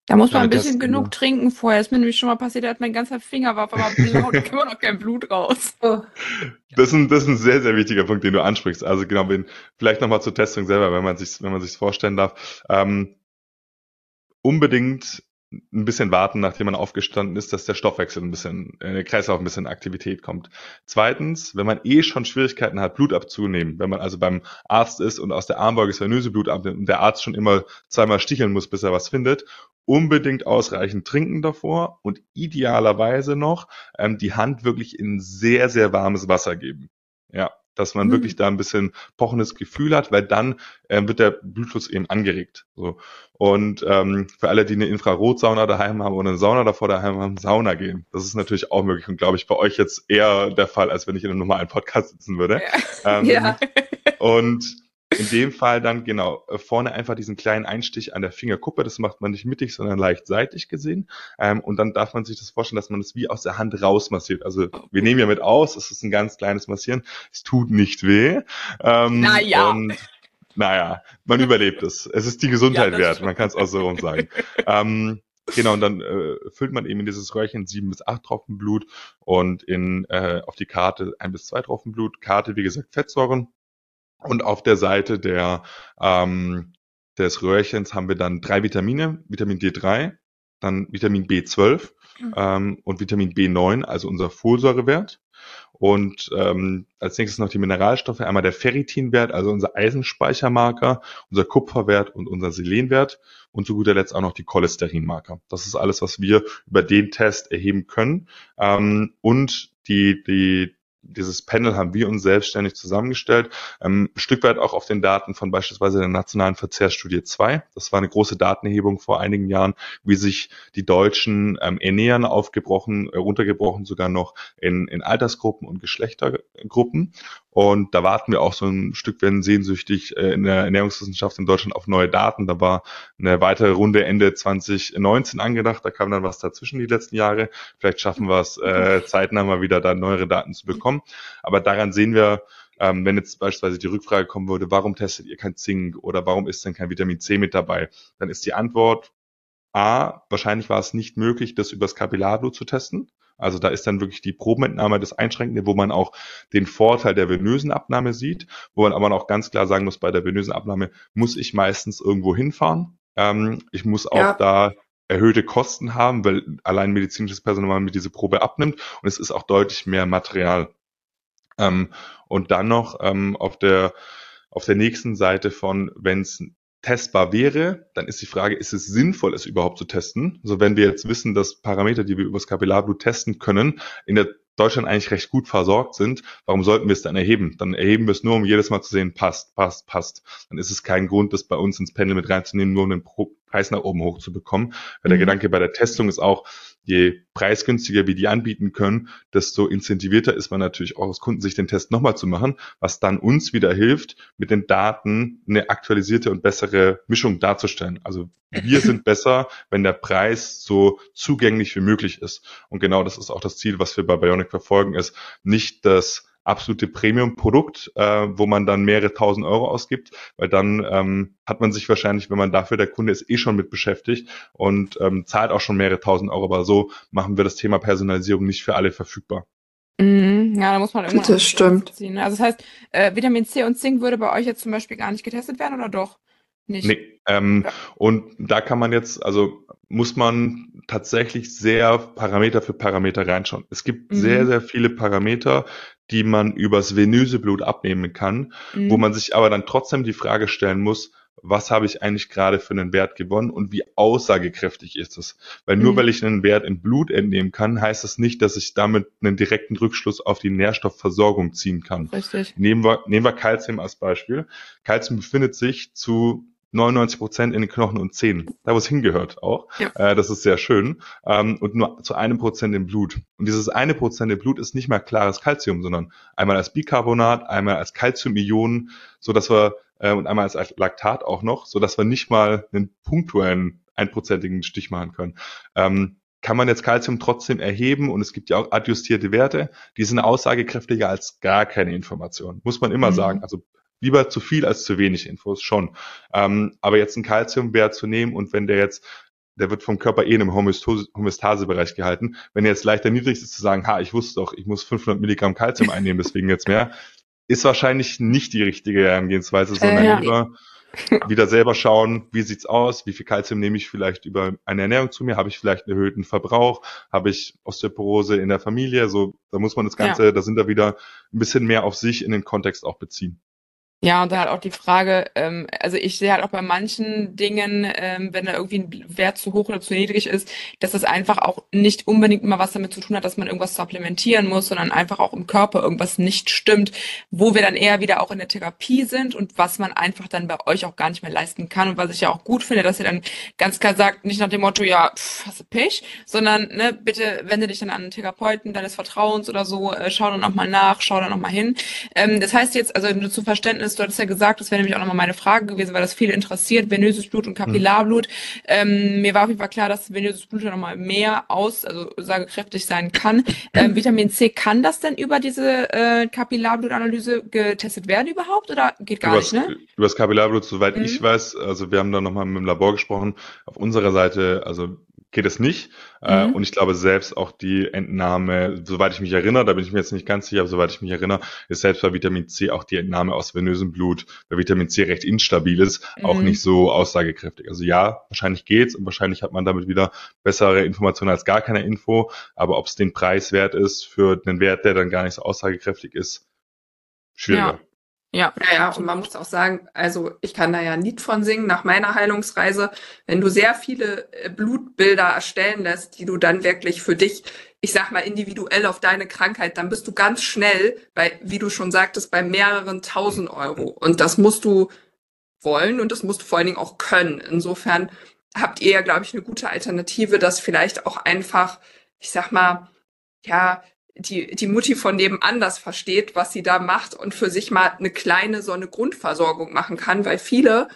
Da muss man ein bisschen genug trinken vorher. Ist mir nämlich schon mal passiert, da hat mein ganzer Finger war auf einmal blau, [LAUGHS] da [LAUGHS] kann man noch kein Blut raus. Oh. Das, ist ein, das ist ein sehr, sehr wichtiger Punkt, den du ansprichst. Also genau, wenn, vielleicht nochmal zur Testung selber, wenn man sich, wenn man sich vorstellen darf. Ähm, unbedingt ein bisschen warten, nachdem man aufgestanden ist, dass der Stoffwechsel ein bisschen, äh, der Kreislauf ein bisschen Aktivität kommt. Zweitens, wenn man eh schon Schwierigkeiten hat, Blut abzunehmen, wenn man also beim Arzt ist und aus der Armbeuge venöse Blut abnimmt und der Arzt schon immer zweimal sticheln muss, bis er was findet, unbedingt ausreichend trinken davor und idealerweise noch ähm, die Hand wirklich in sehr, sehr warmes Wasser geben. Ja, dass man mhm. wirklich da ein bisschen pochendes Gefühl hat, weil dann äh, wird der Blutfluss eben angeregt. So. Und ähm, für alle, die eine Infrarotsauna daheim haben oder eine Sauna davor daheim haben, Sauna gehen. Das ist natürlich auch möglich und glaube ich bei euch jetzt eher der Fall, als wenn ich in einem normalen Podcast sitzen würde. Ja. Ähm, [LAUGHS] ja. Und in dem Fall dann genau äh, vorne einfach diesen kleinen Einstich an der Fingerkuppe. Das macht man nicht mittig, sondern leicht seitlich gesehen. Ähm, und dann darf man sich das vorstellen, dass man das wie aus der Hand rausmassiert. Also wir nehmen ja mit aus, es ist ein ganz kleines Massieren. Es tut nicht weh. Ähm, naja. Und naja, man [LAUGHS] überlebt es. Es ist die Gesundheit ja, wert, man kann es auch so rum sagen. ähm, Genau, und dann äh, füllt man eben in dieses Röhrchen sieben bis acht Tropfen Blut und in äh, auf die Karte ein bis zwei Tropfen Blut. Karte, wie gesagt, Fettsäuren. Und auf der Seite der ähm, des Röhrchens haben wir dann drei Vitamine, Vitamin D3, dann Vitamin B12 mhm. ähm, und Vitamin B9, also unser Folsäurewert. Und ähm, als nächstes noch die Mineralstoffe, einmal der Ferritinwert, also unser Eisenspeichermarker, unser Kupferwert und unser Selenwert und zu guter Letzt auch noch die Cholesterinmarker. Das ist alles, was wir über den Test erheben können. Ähm, und die, die, dieses Panel haben wir uns selbstständig zusammengestellt, ähm, ein Stück weit auch auf den Daten von beispielsweise der Nationalen Verzehrsstudie 2. Das war eine große Datenerhebung vor einigen Jahren, wie sich die Deutschen ähm, ernähren, aufgebrochen, äh, runtergebrochen sogar noch in, in Altersgruppen und Geschlechtergruppen. Und da warten wir auch so ein Stück werden sehnsüchtig äh, in der Ernährungswissenschaft in Deutschland auf neue Daten. Da war eine weitere Runde Ende 2019 angedacht. Da kam dann was dazwischen die letzten Jahre. Vielleicht schaffen wir es äh, [LAUGHS] zeitnah mal wieder da neuere Daten zu bekommen. Aber daran sehen wir, ähm, wenn jetzt beispielsweise die Rückfrage kommen würde, warum testet ihr kein Zink oder warum ist denn kein Vitamin C mit dabei, dann ist die Antwort A, wahrscheinlich war es nicht möglich, das übers Kapillarblut zu testen. Also da ist dann wirklich die Probenentnahme das Einschränkende, wo man auch den Vorteil der venösen Abnahme sieht, wo man aber auch ganz klar sagen muss, bei der venösen Abnahme muss ich meistens irgendwo hinfahren. Ähm, ich muss auch ja. da erhöhte Kosten haben, weil allein medizinisches Personal mir diese Probe abnimmt und es ist auch deutlich mehr Material. Ähm, und dann noch ähm, auf der auf der nächsten Seite von, wenn es testbar wäre, dann ist die Frage, ist es sinnvoll, es überhaupt zu testen? Also wenn wir jetzt wissen, dass Parameter, die wir übers Kapillarblut testen können, in der Deutschland eigentlich recht gut versorgt sind, warum sollten wir es dann erheben? Dann erheben wir es nur, um jedes Mal zu sehen, passt, passt, passt. Dann ist es kein Grund, das bei uns ins Panel mit reinzunehmen, nur um den Preis nach oben hochzubekommen. Weil mhm. der Gedanke bei der Testung ist auch, je preisgünstiger wir die anbieten können, desto incentivierter ist man natürlich auch aus Kundensicht den Test nochmal zu machen, was dann uns wieder hilft, mit den Daten eine aktualisierte und bessere Mischung darzustellen. Also wir sind [CLEARS THROAT] besser, wenn der Preis so zugänglich wie möglich ist. Und genau das ist auch das Ziel, was wir bei Bionic verfolgen, ist nicht das absolute Premium-Produkt, äh, wo man dann mehrere tausend Euro ausgibt, weil dann ähm, hat man sich wahrscheinlich, wenn man dafür der Kunde ist, eh schon mit beschäftigt und ähm, zahlt auch schon mehrere tausend Euro. Aber so machen wir das Thema Personalisierung nicht für alle verfügbar. Mhm, ja, da muss man irgendwann. Das stimmt. Ziehen, ne? Also das heißt, äh, Vitamin C und Zink würde bei euch jetzt zum Beispiel gar nicht getestet werden oder doch? Nicht. Nee, ähm, ja. und da kann man jetzt, also muss man tatsächlich sehr Parameter für Parameter reinschauen. Es gibt mhm. sehr, sehr viele Parameter, die man übers venöse Blut abnehmen kann, mhm. wo man sich aber dann trotzdem die Frage stellen muss, was habe ich eigentlich gerade für einen Wert gewonnen und wie aussagekräftig ist es? Weil nur mhm. weil ich einen Wert im Blut entnehmen kann, heißt das nicht, dass ich damit einen direkten Rückschluss auf die Nährstoffversorgung ziehen kann. Richtig. Nehmen wir, nehmen wir Calcium als Beispiel. Calcium befindet sich zu 99 Prozent in den Knochen und Zähnen, da wo es hingehört auch. Ja. Äh, das ist sehr schön. Ähm, und nur zu einem Prozent im Blut. Und dieses eine Prozent im Blut ist nicht mal klares Calcium, sondern einmal als Bicarbonat, einmal als Calcium-Ionen, so dass wir äh, und einmal als Laktat auch noch, so dass wir nicht mal einen punktuellen einprozentigen Stich machen können. Ähm, kann man jetzt Calcium trotzdem erheben und es gibt ja auch adjustierte Werte, die sind aussagekräftiger als gar keine Information, muss man immer mhm. sagen. Also lieber zu viel als zu wenig Infos, schon. Ähm, aber jetzt einen Calciumwert zu nehmen und wenn der jetzt der wird vom Körper eh in einem Homöostase-Bereich gehalten. Wenn jetzt leicht erniedrigt ist, zu sagen, ha, ich wusste doch, ich muss 500 Milligramm Calcium einnehmen, deswegen jetzt mehr, ist wahrscheinlich nicht die richtige Herangehensweise, sondern äh, ja. lieber wieder selber schauen, wie sieht's aus, wie viel Calcium nehme ich vielleicht über eine Ernährung zu mir, habe ich vielleicht einen erhöhten Verbrauch, habe ich Osteoporose in der Familie, so, da muss man das Ganze, ja. da sind da wieder ein bisschen mehr auf sich in den Kontext auch beziehen. Ja, und dann halt auch die Frage, ähm, also ich sehe halt auch bei manchen Dingen, ähm, wenn da irgendwie ein Wert zu hoch oder zu niedrig ist, dass das einfach auch nicht unbedingt immer was damit zu tun hat, dass man irgendwas supplementieren muss, sondern einfach auch im Körper irgendwas nicht stimmt, wo wir dann eher wieder auch in der Therapie sind und was man einfach dann bei euch auch gar nicht mehr leisten kann und was ich ja auch gut finde, dass ihr dann ganz klar sagt, nicht nach dem Motto, ja, pff, hast du Pech, sondern ne, bitte wende dich dann an einen Therapeuten deines Vertrauens oder so, äh, schau dann nochmal nach, schau dann nochmal hin. Ähm, das heißt jetzt, also nur zu Verständnis, ist, du hattest ja gesagt, das wäre nämlich auch nochmal meine Frage gewesen, weil das viele interessiert, venöses Blut und Kapillarblut. Mhm. Ähm, mir war auf jeden Fall klar, dass venöses Blut ja nochmal mehr aus, also sagekräftig sein kann. Ähm, [CLEARS THROAT] Vitamin C, kann das denn über diese äh, Kapillarblutanalyse getestet werden überhaupt oder geht gar übers, nicht, ne? Über das Kapillarblut, soweit mhm. ich weiß, also wir haben da nochmal mit dem Labor gesprochen, auf unserer Seite, also geht es nicht. Äh, mhm. und ich glaube selbst auch die Entnahme, soweit ich mich erinnere, da bin ich mir jetzt nicht ganz sicher, aber soweit ich mich erinnere, ist selbst bei Vitamin C auch die Entnahme aus venösem Blut, weil Vitamin C recht instabil ist, mhm. auch nicht so aussagekräftig. Also ja, wahrscheinlich geht's und wahrscheinlich hat man damit wieder bessere Informationen als gar keine Info, aber ob es den Preis wert ist für einen Wert, der dann gar nicht so aussagekräftig ist, schwieriger. Ja. Ja. Naja, und man muss auch sagen, also ich kann da ja ein Lied von singen nach meiner Heilungsreise. Wenn du sehr viele äh, Blutbilder erstellen lässt, die du dann wirklich für dich, ich sag mal, individuell auf deine Krankheit, dann bist du ganz schnell bei, wie du schon sagtest, bei mehreren tausend Euro. Und das musst du wollen und das musst du vor allen Dingen auch können. Insofern habt ihr ja, glaube ich, eine gute Alternative, das vielleicht auch einfach, ich sag mal, ja, die, die Mutti von nebenan das versteht, was sie da macht und für sich mal eine kleine so eine Grundversorgung machen kann, weil viele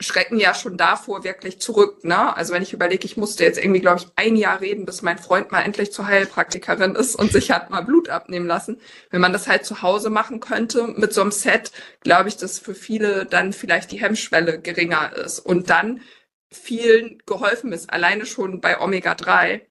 schrecken ja schon davor wirklich zurück. Ne? Also wenn ich überlege, ich musste jetzt irgendwie, glaube ich, ein Jahr reden, bis mein Freund mal endlich zur Heilpraktikerin ist und sich hat mal Blut abnehmen lassen. Wenn man das halt zu Hause machen könnte mit so einem Set, glaube ich, dass für viele dann vielleicht die Hemmschwelle geringer ist und dann vielen geholfen ist, alleine schon bei Omega-3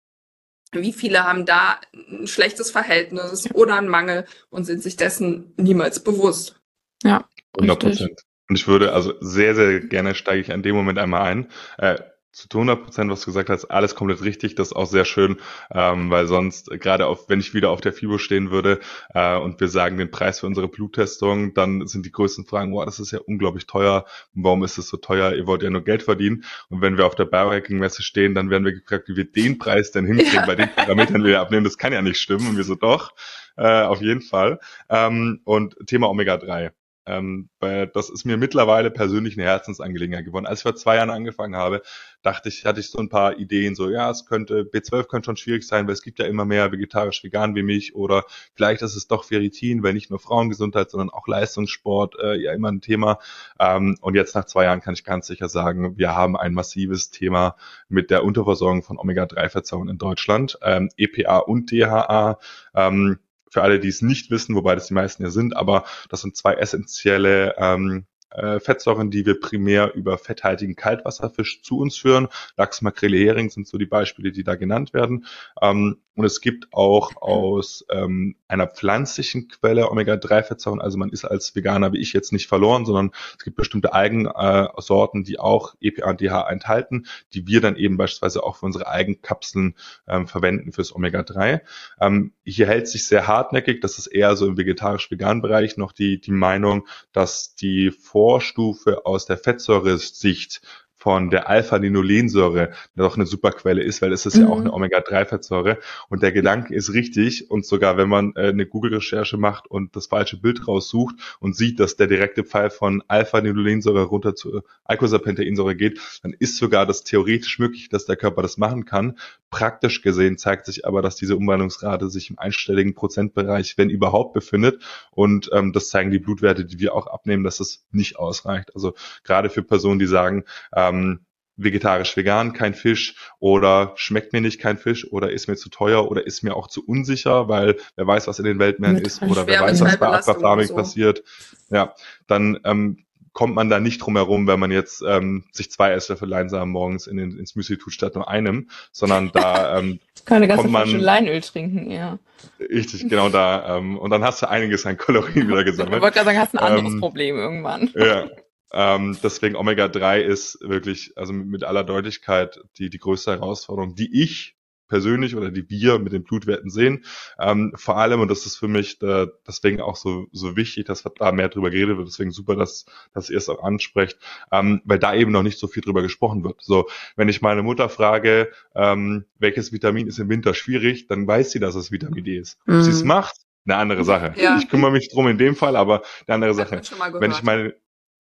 wie viele haben da ein schlechtes Verhältnis oder einen Mangel und sind sich dessen niemals bewusst. Ja. 100 Prozent. Und ich würde also sehr, sehr gerne steige ich an dem Moment einmal ein. Äh, zu 100 Prozent, was du gesagt hast, alles komplett richtig. Das ist auch sehr schön, ähm, weil sonst äh, gerade auf, wenn ich wieder auf der FIBO stehen würde äh, und wir sagen den Preis für unsere Bluttestung, dann sind die größten Fragen, boah, das ist ja unglaublich teuer. Warum ist es so teuer? Ihr wollt ja nur Geld verdienen. Und wenn wir auf der Biohacking-Messe stehen, dann werden wir gefragt, wie wir den Preis denn hinkriegen ja. bei den Parametern, die wir abnehmen. Das kann ja nicht stimmen. Und wir so, doch, äh, auf jeden Fall. Ähm, und Thema Omega-3. Ähm, weil das ist mir mittlerweile persönlich eine Herzensangelegenheit geworden. Als ich vor zwei Jahren angefangen habe, dachte ich, hatte ich so ein paar Ideen, so ja, es könnte, B12 könnte schon schwierig sein, weil es gibt ja immer mehr vegetarisch-vegan wie mich oder vielleicht ist es doch Ferritin, weil nicht nur Frauengesundheit, sondern auch Leistungssport äh, ja immer ein Thema. Ähm, und jetzt nach zwei Jahren kann ich ganz sicher sagen, wir haben ein massives Thema mit der Unterversorgung von Omega-3-Fettsäuren in Deutschland, ähm, EPA und DHA. Ähm, für alle, die es nicht wissen, wobei das die meisten ja sind, aber das sind zwei essentielle ähm, äh, Fettsäuren, die wir primär über fetthaltigen Kaltwasserfisch zu uns führen. Lachs, Makrele, Hering sind so die Beispiele, die da genannt werden. Ähm, und es gibt auch aus ähm, einer pflanzlichen Quelle Omega-3-Fettsäuren, also man ist als Veganer wie ich jetzt nicht verloren, sondern es gibt bestimmte Algensorten, äh, die auch EPA und DHA enthalten, die wir dann eben beispielsweise auch für unsere Eigenkapseln ähm, verwenden fürs Omega-3. Ähm, hier hält sich sehr hartnäckig, das ist eher so im vegetarisch-veganen Bereich noch die, die Meinung, dass die Vorstufe aus der Fettsäure-Sicht von der Alpha-Linolensäure doch eine super Quelle ist, weil es ist mhm. ja auch mhm. eine Omega-3-Fettsäure. Und der Gedanke ist richtig. Und sogar wenn man äh, eine Google-Recherche macht und das falsche Bild raussucht und sieht, dass der direkte Pfeil von Alpha-Linolensäure runter zu Eicosapentaensäure geht, dann ist sogar das theoretisch möglich, dass der Körper das machen kann. Praktisch gesehen zeigt sich aber, dass diese Umwandlungsrate sich im einstelligen Prozentbereich, wenn überhaupt, befindet. Und ähm, das zeigen die Blutwerte, die wir auch abnehmen, dass es nicht ausreicht. Also gerade für Personen, die sagen, ähm, ähm, vegetarisch-vegan, kein Fisch oder schmeckt mir nicht kein Fisch oder ist mir zu teuer oder ist mir auch zu unsicher, weil wer weiß, was in den Weltmeeren ist oder wer weiß, was bei Aquafarming so. passiert. Ja, dann ähm, kommt man da nicht drum herum, wenn man jetzt ähm, sich zwei Esslöffel Leinsamen morgens in den, ins Müsli tut statt nur einem, sondern da ähm, [LAUGHS] kann eine ganze Flasche Leinöl trinken, ja. Richtig, genau da. Ähm, und dann hast du einiges an Kalorien [LAUGHS] wieder gesammelt. Ich wollte gerade sagen, hast ein anderes ähm, Problem irgendwann. Ja, [LAUGHS] ähm, deswegen Omega-3 ist wirklich, also mit, aller Deutlichkeit die, die größte Herausforderung, die ich persönlich oder die wir mit den Blutwerten sehen. Ähm, vor allem, und das ist für mich da, deswegen auch so, so wichtig, dass da mehr drüber geredet wird, deswegen super, dass, dass ihr es auch ansprecht, ähm, weil da eben noch nicht so viel drüber gesprochen wird. So, wenn ich meine Mutter frage, ähm, welches Vitamin ist im Winter schwierig, dann weiß sie, dass es Vitamin D ist. Ob mhm. sie es macht, eine andere Sache. Ja. Ich kümmere mich drum in dem Fall, aber eine andere Sache. Wenn ich meine,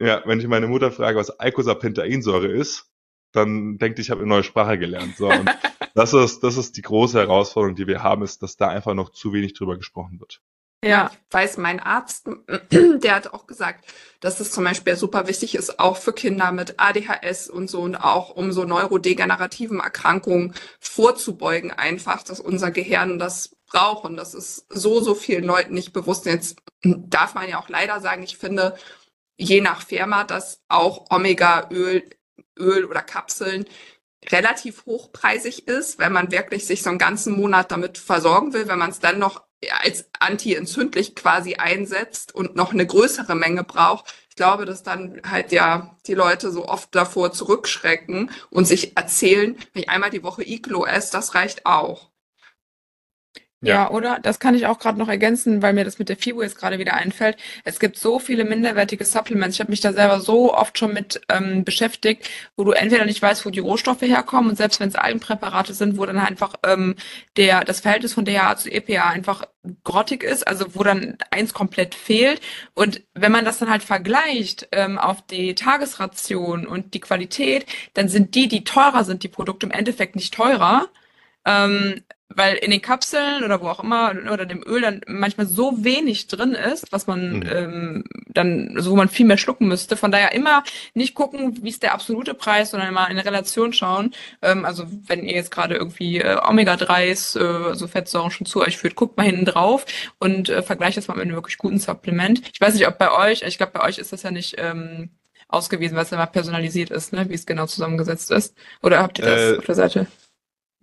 ja, wenn ich meine Mutter frage, was Eicosapentaensäure ist, dann denkt ich habe eine neue Sprache gelernt. So, und [LAUGHS] das ist, das ist die große Herausforderung, die wir haben, ist, dass da einfach noch zu wenig drüber gesprochen wird. Ja. Ich weiß, mein Arzt, [CLEARS THROAT] der hat auch gesagt, dass es zum Beispiel super wichtig ist, auch für Kinder mit ADHS und so und auch um so neurodegenerativen Erkrankungen vorzubeugen, einfach, dass unser Gehirn das braucht. Und das ist so, so vielen Leuten nicht bewusst. Jetzt darf man ja auch leider sagen, ich finde, je nach Firma, dass auch Omega-Öl Öl oder Kapseln relativ hochpreisig ist, wenn man wirklich sich so einen ganzen Monat damit versorgen will, wenn man es dann noch als anti-entzündlich quasi einsetzt und noch eine größere Menge braucht. Ich glaube, dass dann halt ja die Leute so oft davor zurückschrecken und sich erzählen, wenn ich einmal die Woche Iglo esse, das reicht auch. Ja. oder? Das kann ich auch gerade noch ergänzen, weil mir das mit der FIBO jetzt gerade wieder einfällt. Es gibt so viele minderwertige Supplements. Ich habe mich da selber so oft schon mit ähm, beschäftigt, wo du entweder nicht weißt, wo die Rohstoffe herkommen und selbst wenn es Algenpräparate sind, wo dann einfach ähm, der das Verhältnis von DHA zu EPA einfach grottig ist, also wo dann eins komplett fehlt. Und wenn man das dann halt vergleicht ähm, auf die Tagesration und die Qualität, dann sind die, die teurer sind, die Produkte im Endeffekt nicht teurer. Ähm, weil in den Kapseln oder wo auch immer oder dem Öl dann manchmal so wenig drin ist, was man mhm. ähm, dann, also wo man viel mehr schlucken müsste. Von daher immer nicht gucken, wie ist der absolute Preis, sondern immer in Relation schauen. Ähm, also wenn ihr jetzt gerade irgendwie äh, Omega-3s, äh, also Fettsäuren schon zu euch führt, guckt mal hinten drauf und äh, vergleicht das mal mit einem wirklich guten Supplement. Ich weiß nicht, ob bei euch, ich glaube, bei euch ist das ja nicht ähm, ausgewiesen, weil es immer personalisiert ist, ne, wie es genau zusammengesetzt ist. Oder habt ihr das äh, auf der Seite?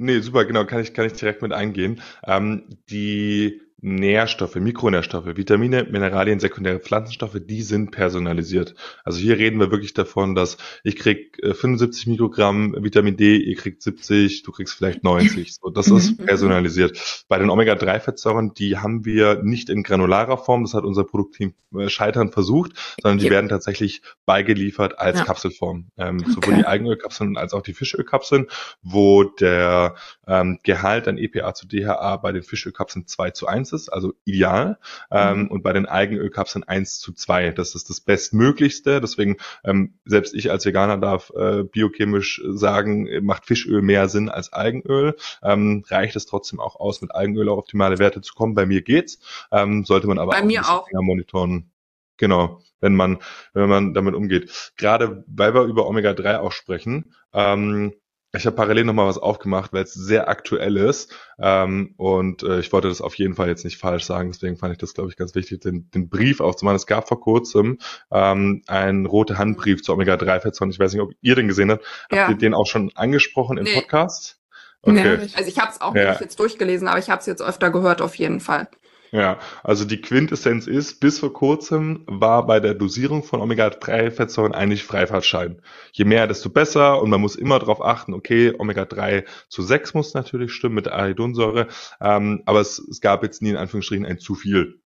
Nee, super, genau, kann ich, kann ich direkt mit eingehen. Ähm, die Nährstoffe, Mikronährstoffe, Vitamine, Mineralien, sekundäre Pflanzenstoffe, die sind personalisiert. Also hier reden wir wirklich davon, dass ich krieg 75 äh, Mikrogramm Vitamin D, ihr kriegt 70, du kriegst vielleicht 90. So, das ist mhm. personalisiert. Bei den Omega-3-Fettsäuren, die haben wir nicht in granularer Form, das hat unser Produktteam äh, Scheitern versucht, sondern die werden tatsächlich beigeliefert als ja. Kapselform. Ähm, okay. Sowohl die Eigenölkapseln als auch die Fischölkapseln, wo der ähm, Gehalt an EPA zu DHA bei den Fischölkapseln 2 zu 1 ist, also ideal. Ähm, mhm. Und bei den Eigenölkapseln 1 zu 2. Das ist das Bestmöglichste. Deswegen, ähm, selbst ich als Veganer darf äh, biochemisch sagen, macht Fischöl mehr Sinn als Eigenöl. Ähm, reicht es trotzdem auch aus, mit Eigenöl auf optimale Werte zu kommen? Bei mir geht's. Ähm, sollte man aber bei auch, mir auch. monitoren. Genau, wenn man, wenn man damit umgeht. Gerade weil wir über Omega-3 auch sprechen, ähm, ich habe parallel nochmal was aufgemacht, weil es sehr aktuell ist. Ähm, und äh, ich wollte das auf jeden Fall jetzt nicht falsch sagen. Deswegen fand ich das, glaube ich, ganz wichtig, den, den Brief aufzumachen. Es gab vor kurzem ähm, einen rote Handbrief zu Omega-3-Fettsäuren. Ich weiß nicht, ob ihr den gesehen habt. Ja. Habt ihr den auch schon angesprochen im nee. Podcast? Okay. Nee, also ich habe es auch ja. nicht jetzt durchgelesen, aber ich habe es jetzt öfter gehört auf jeden Fall. Ja, also die Quintessenz ist, bis vor kurzem war bei der Dosierung von Omega-3-Fettsäuren eigentlich Freifahrtschein. Je mehr, desto besser und man muss immer darauf achten, okay, Omega-3 zu 6 muss natürlich stimmen mit der Arachidonsäure, ähm, aber es, es gab jetzt nie in Anführungsstrichen ein zu viel.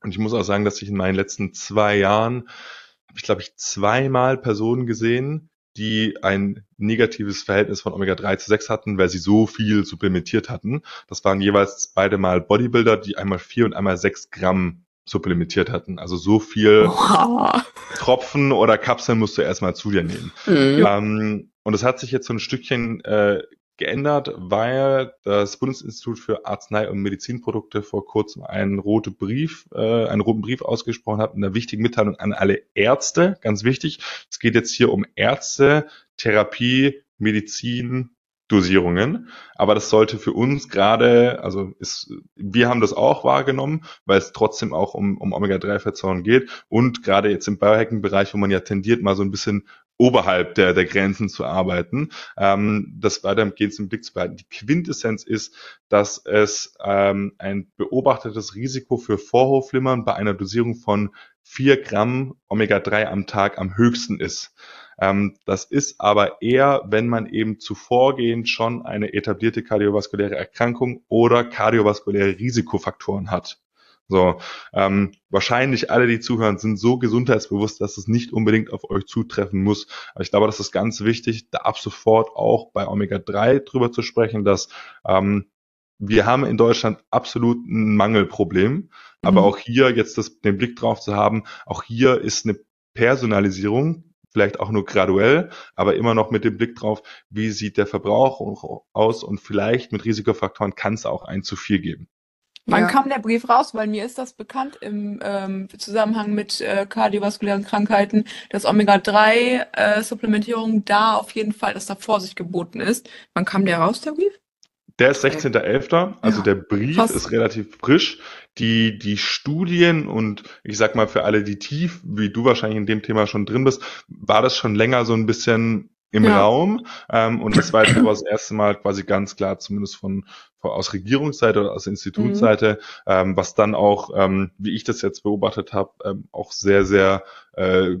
Und ich muss auch sagen, dass ich in meinen letzten zwei Jahren, habe ich glaube ich zweimal Personen gesehen, die ein negatives Verhältnis von Omega-3 zu 6 hatten, weil sie so viel supplementiert hatten. Das waren jeweils beide mal Bodybuilder, die einmal 4 und einmal 6 Gramm supplementiert hatten. Also so viel Oha. Tropfen oder Kapseln musst du erstmal zu dir nehmen. Mhm. Ähm, und es hat sich jetzt so ein Stückchen äh, geändert, weil das Bundesinstitut für Arznei- und Medizinprodukte vor kurzem einen roten Brief, äh, einen roten Brief ausgesprochen hat, eine wichtige Mitteilung an alle Ärzte, ganz wichtig. Es geht jetzt hier um Ärzte, Therapie, Medizin, Dosierungen. Aber das sollte für uns gerade, also ist, wir haben das auch wahrgenommen, weil es trotzdem auch um, um Omega-3-Fettsäuren geht und gerade jetzt im Biohacking-Bereich, wo man ja tendiert, mal so ein bisschen oberhalb der, der Grenzen zu arbeiten, ähm, das weitergehend im Blick zu behalten. Die Quintessenz ist, dass es ähm, ein beobachtetes Risiko für Vorhofflimmern bei einer Dosierung von vier Gramm Omega-3 am Tag am höchsten ist. Ähm, das ist aber eher, wenn man eben zuvorgehend schon eine etablierte kardiovaskuläre Erkrankung oder kardiovaskuläre Risikofaktoren hat. So, ähm, wahrscheinlich alle, die zuhören, sind so gesundheitsbewusst, dass es nicht unbedingt auf euch zutreffen muss. Aber ich glaube, das ist ganz wichtig, da ab sofort auch bei Omega-3 drüber zu sprechen, dass ähm, wir haben in Deutschland absolut ein Mangelproblem. Aber mhm. auch hier jetzt das, den Blick drauf zu haben, auch hier ist eine Personalisierung, vielleicht auch nur graduell, aber immer noch mit dem Blick drauf, wie sieht der Verbrauch aus und vielleicht mit Risikofaktoren kann es auch ein zu viel geben. Wann ja. kam der Brief raus? Weil mir ist das bekannt im ähm, Zusammenhang mit äh, kardiovaskulären Krankheiten, dass Omega-3-Supplementierung äh, da auf jeden Fall, dass da Vorsicht geboten ist. Wann kam der raus, der Brief? Der ist 16.11., also ja, der Brief fast. ist relativ frisch. Die, die Studien und ich sag mal für alle, die tief, wie du wahrscheinlich in dem Thema schon drin bist, war das schon länger so ein bisschen im ja. Raum. Ähm, und das war jetzt [CLEARS THROAT] aber das erste Mal quasi ganz klar, zumindest von, von aus Regierungsseite oder aus Institutsseite, mhm. ähm, was dann auch, ähm, wie ich das jetzt beobachtet habe, ähm, auch sehr, sehr äh,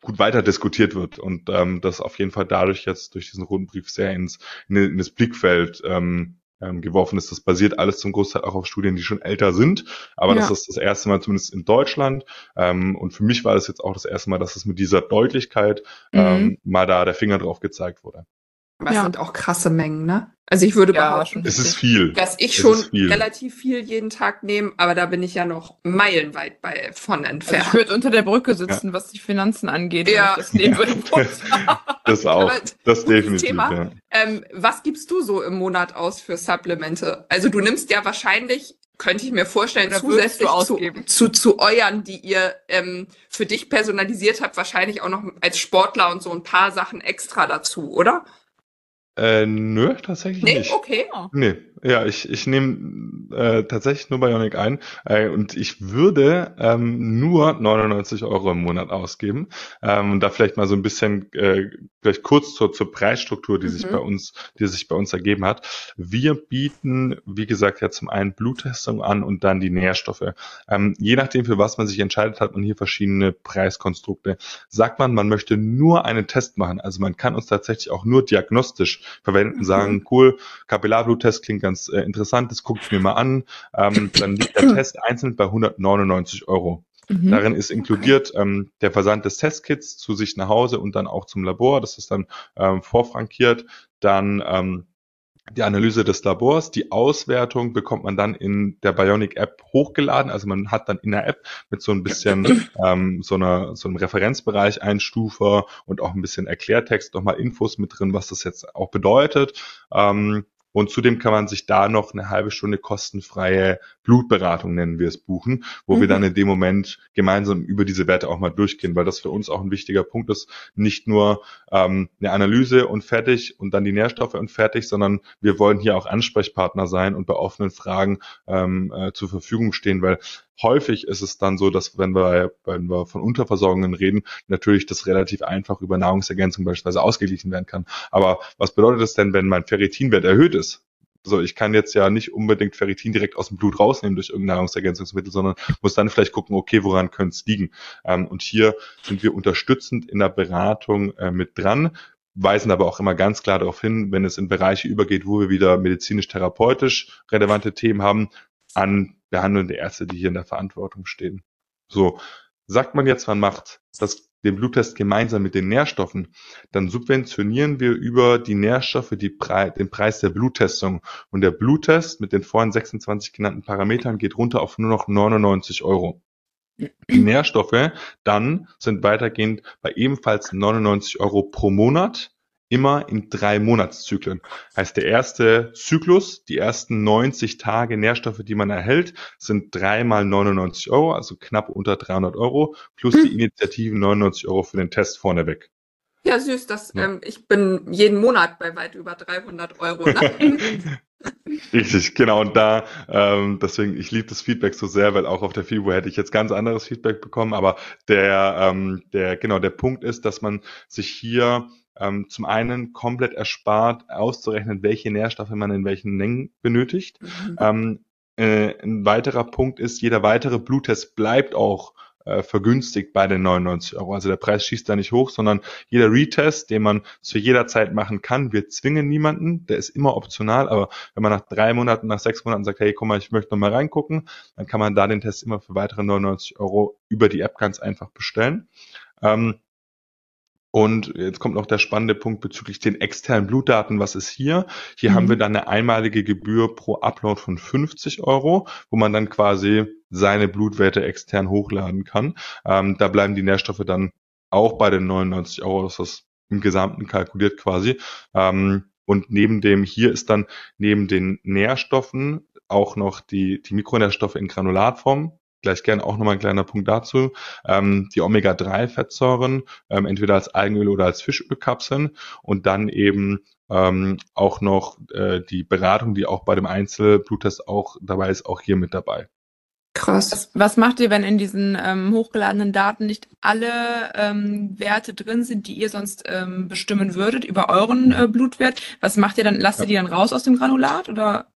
gut weiter diskutiert wird und ähm, das auf jeden Fall dadurch jetzt durch diesen roten Brief sehr ins in, in das Blickfeld ähm, ähm, geworfen ist. Das basiert alles zum Großteil auch auf Studien, die schon älter sind, aber ja. das ist das erste Mal zumindest in Deutschland. Ähm, und für mich war das jetzt auch das erste Mal, dass es mit dieser Deutlichkeit mhm. ähm, mal da der Finger drauf gezeigt wurde. Aber ja. es sind auch krasse Mengen, ne? Also ich würde ja, behaupten, es ist viel. dass ich schon viel. relativ viel jeden Tag nehme, aber da bin ich ja noch meilenweit bei von entfernt. Also ich würde unter der Brücke sitzen, ja. was die Finanzen angeht, ja. das nehmen würde. [LAUGHS] das auch, das definitiv. Thema. Ja. Ähm, was gibst du so im Monat aus für Supplemente? Also du nimmst ja wahrscheinlich könnte ich mir vorstellen, Oder zusätzlich zu, zu, zu euren, die ihr ähm, für dich personalisiert habt, wahrscheinlich auch noch als Sportler und so ein paar Sachen extra dazu, oder? Äh, nö, tatsächlich nee? nicht. Okay. Nee, ja, ich, ich nehme äh, tatsächlich nur Bionic ein äh, und ich würde ähm, nur 99 Euro im Monat ausgeben. Ähm, und da vielleicht mal so ein bisschen, äh, vielleicht kurz zur, zur Preisstruktur, die mhm. sich bei uns, die sich bei uns ergeben hat. Wir bieten, wie gesagt, ja zum einen Bluttestung an und dann die Nährstoffe. Ähm, je nachdem, für was man sich entscheidet, hat man hier verschiedene Preiskonstrukte. Sagt man, man möchte nur einen Test machen, also man kann uns tatsächlich auch nur diagnostisch verwenden, mhm. sagen, cool, Kapillarbluttest klingt ganz äh, interessant, das gucke ich mir mal an. Ähm, dann liegt der Test einzeln bei 199 Euro. Mhm. Darin ist inkludiert ähm, der Versand des Testkits zu sich nach Hause und dann auch zum Labor. Das ist dann ähm, vorfrankiert. Dann ähm, die Analyse des Labors, die Auswertung bekommt man dann in der Bionic App hochgeladen. Also man hat dann in der App mit so ein bisschen [CLEARS THROAT] ähm, so, einer, so einem Referenzbereich Einstufer und auch ein bisschen Erklärtext nochmal Infos mit drin, was das jetzt auch bedeutet. Ähm, und zudem kann man sich da noch eine halbe Stunde kostenfreie Blutberatung, nennen wir es, buchen, wo mhm. wir dann in dem Moment gemeinsam über diese Werte auch mal durchgehen, weil das für uns auch ein wichtiger Punkt ist. Nicht nur ähm, eine Analyse und fertig und dann die Nährstoffe und fertig, sondern wir wollen hier auch Ansprechpartner sein und bei offenen Fragen ähm, äh, zur Verfügung stehen, weil häufig ist es dann so, dass wenn wir, wenn wir von Unterversorgungen reden, natürlich das relativ einfach über Nahrungsergänzung beispielsweise ausgeglichen werden kann. Aber was bedeutet das denn, wenn mein Ferritinwert erhöht ist? So, ich kann jetzt ja nicht unbedingt Ferritin direkt aus dem Blut rausnehmen durch irgendein Nahrungsergänzungsmittel, sondern muss dann vielleicht gucken, okay, woran könnte es liegen? Ähm, und hier sind wir unterstützend in der Beratung äh, mit dran, weisen aber auch immer ganz klar darauf hin, wenn es in Bereiche übergeht, wo wir wieder medizinisch-therapeutisch relevante Themen haben, an behandelnde Ärzte, die hier in der Verantwortung stehen. So, sagt man jetzt, man macht das, den Bluttest gemeinsam mit den Nährstoffen, dann subventionieren wir über die Nährstoffe die Pre den Preis der Bluttestung. Und der Bluttest mit den vorhin 26 genannten Parametern geht runter auf nur noch 99 Euro. Die Nährstoffe dann sind weitergehend bei ebenfalls 99 Euro pro Monat immer in drei Monatszyklen. Heißt, der erste Zyklus, die ersten 90 Tage Nährstoffe, die man erhält, sind dreimal 99 Euro, also knapp unter 300 Euro, plus hm. die Initiativen 99 Euro für den Test vorneweg. Ja, süß, das, ja. Ähm, ich bin jeden Monat bei weit über 300 Euro. Ne? [LAUGHS] Richtig, genau. Und da, ähm, deswegen, ich liebe das Feedback so sehr, weil auch auf der FIBO hätte ich jetzt ganz anderes Feedback bekommen. Aber der, ähm, der, genau, der Punkt ist, dass man sich hier ähm, zum einen komplett erspart, auszurechnen, welche Nährstoffe man in welchen Mengen benötigt. Mhm. Ähm, äh, ein weiterer Punkt ist, jeder weitere Bluttest bleibt auch äh, vergünstigt bei den 99 Euro. Also der Preis schießt da nicht hoch, sondern jeder Retest, den man zu jeder Zeit machen kann, wir zwingen niemanden, der ist immer optional, aber wenn man nach drei Monaten, nach sechs Monaten sagt, hey, guck mal, ich möchte noch mal reingucken, dann kann man da den Test immer für weitere 99 Euro über die App ganz einfach bestellen. Ähm, und jetzt kommt noch der spannende Punkt bezüglich den externen Blutdaten. Was ist hier? Hier mhm. haben wir dann eine einmalige Gebühr pro Upload von 50 Euro, wo man dann quasi seine Blutwerte extern hochladen kann. Ähm, da bleiben die Nährstoffe dann auch bei den 99 Euro, das ist im Gesamten kalkuliert quasi. Ähm, und neben dem, hier ist dann neben den Nährstoffen auch noch die, die Mikronährstoffe in Granulatform. Gleich gern auch nochmal ein kleiner Punkt dazu. Ähm, die Omega-3-Fettsäuren, ähm, entweder als Algenöl oder als Fischölkapseln und dann eben ähm, auch noch äh, die Beratung, die auch bei dem Einzelbluttest auch dabei ist, auch hier mit dabei. Krass. Was, was, macht ihr, wenn in diesen ähm, hochgeladenen Daten nicht alle ähm, Werte drin sind, die ihr sonst ähm, bestimmen würdet über euren äh, Blutwert? Was macht ihr dann? Lasst ihr die dann raus aus dem Granulat oder?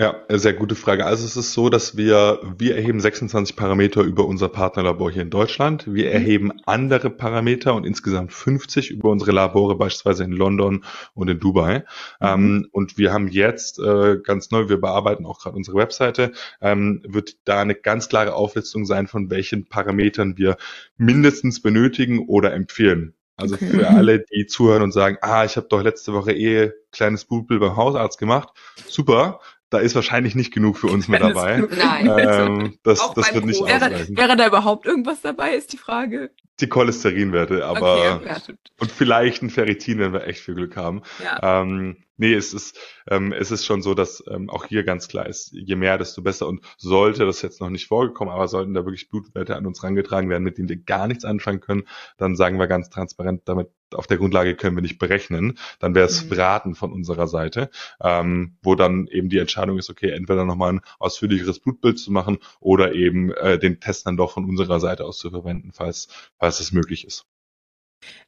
Ja, sehr gute Frage. Also es ist so, dass wir, wir erheben 26 Parameter über unser Partnerlabor hier in Deutschland. Wir mhm. erheben andere Parameter und insgesamt 50 über unsere Labore beispielsweise in London und in Dubai. Mhm. Ähm, und wir haben jetzt äh, ganz neu, wir bearbeiten auch gerade unsere Webseite, ähm, wird da eine ganz klare Auflistung sein, von welchen Parametern wir mindestens benötigen oder empfehlen. Also okay. für alle, die zuhören und sagen, ah, ich habe doch letzte Woche eh kleines Blutbild beim Hausarzt gemacht. Super, da ist wahrscheinlich nicht genug für uns mit dabei. Nein. Ähm, das das wird nicht ausreichen. Wäre, wäre da überhaupt irgendwas dabei, ist die Frage. Die Cholesterinwerte, aber okay, ja, und vielleicht ein Ferritin, wenn wir echt viel Glück haben. Ja. Ähm, nee, es ist, ähm, es ist schon so, dass ähm, auch hier ganz klar ist, je mehr, desto besser. Und sollte das jetzt noch nicht vorgekommen, aber sollten da wirklich Blutwerte an uns rangetragen werden, mit denen wir gar nichts anfangen können, dann sagen wir ganz transparent, damit auf der Grundlage können wir nicht berechnen, dann wäre es mhm. Raten von unserer Seite, ähm, wo dann eben die Entscheidung ist, okay, entweder nochmal ein ausführlicheres Blutbild zu machen oder eben äh, den Test dann doch von unserer Seite aus zu verwenden, falls, falls es möglich ist.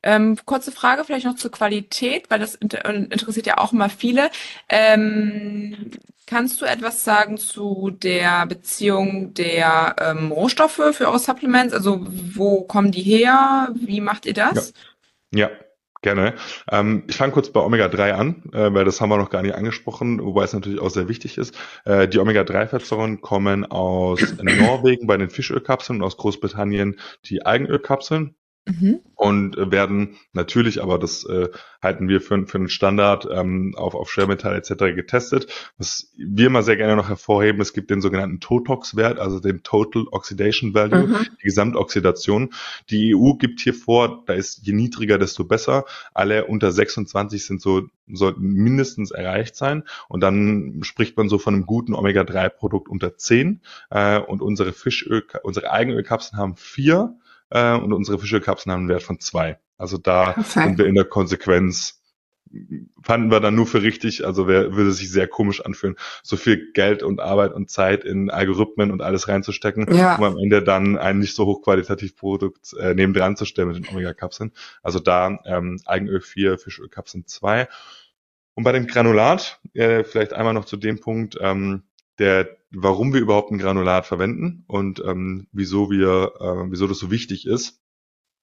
Ähm, kurze Frage vielleicht noch zur Qualität, weil das inter interessiert ja auch immer viele. Ähm, kannst du etwas sagen zu der Beziehung der ähm, Rohstoffe für eure Supplements? Also wo kommen die her? Wie macht ihr das? Ja. Ja, gerne. Ähm, ich fange kurz bei Omega-3 an, äh, weil das haben wir noch gar nicht angesprochen, wobei es natürlich auch sehr wichtig ist. Äh, die Omega-3-Fettsäuren kommen aus Norwegen bei den Fischölkapseln und aus Großbritannien die Algenölkapseln. Mhm. Und werden natürlich, aber das äh, halten wir für, für einen Standard ähm, auf, auf Schwermetall etc. getestet. Was wir immer sehr gerne noch hervorheben, es gibt den sogenannten Totox-Wert, also den Total Oxidation Value, mhm. die Gesamtoxidation. Die EU gibt hier vor, da ist je niedriger, desto besser. Alle unter 26 sind so, sollten mindestens erreicht sein. Und dann spricht man so von einem guten Omega-3-Produkt unter 10. Äh, und unsere Fischöl, unsere Eigenölkapseln haben vier äh, und unsere Fischölkapseln haben einen Wert von zwei. Also da okay. sind wir in der Konsequenz fanden wir dann nur für richtig, also wer würde sich sehr komisch anfühlen, so viel Geld und Arbeit und Zeit in Algorithmen und alles reinzustecken, ja. um am Ende dann ein nicht so hochqualitativ Produkt äh, neben dran zu stellen mit den Omega-Kapseln. Also da ähm, Eigenöl 4, Fischölkapseln 2. Und bei dem Granulat, äh, vielleicht einmal noch zu dem Punkt, ähm, der, warum wir überhaupt ein Granulat verwenden und ähm, wieso wir, äh, wieso das so wichtig ist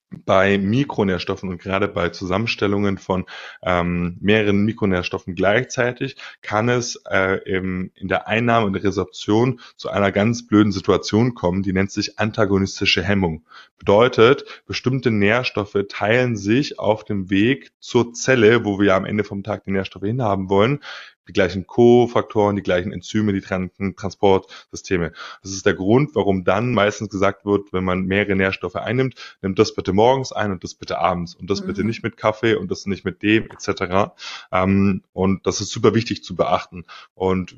bei Mikronährstoffen und gerade bei Zusammenstellungen von ähm, mehreren Mikronährstoffen gleichzeitig kann es äh, im, in der Einnahme und Resorption zu einer ganz blöden Situation kommen, die nennt sich antagonistische Hemmung. Bedeutet, bestimmte Nährstoffe teilen sich auf dem Weg zur Zelle, wo wir am Ende vom Tag die Nährstoffe hinhaben wollen, die gleichen Kofaktoren, die gleichen Enzyme, die Transportsysteme. Das ist der Grund, warum dann meistens gesagt wird, wenn man mehrere Nährstoffe einnimmt, nimm das bitte morgens ein und das bitte abends und das mhm. bitte nicht mit Kaffee und das nicht mit dem etc. Ähm, und das ist super wichtig zu beachten. Und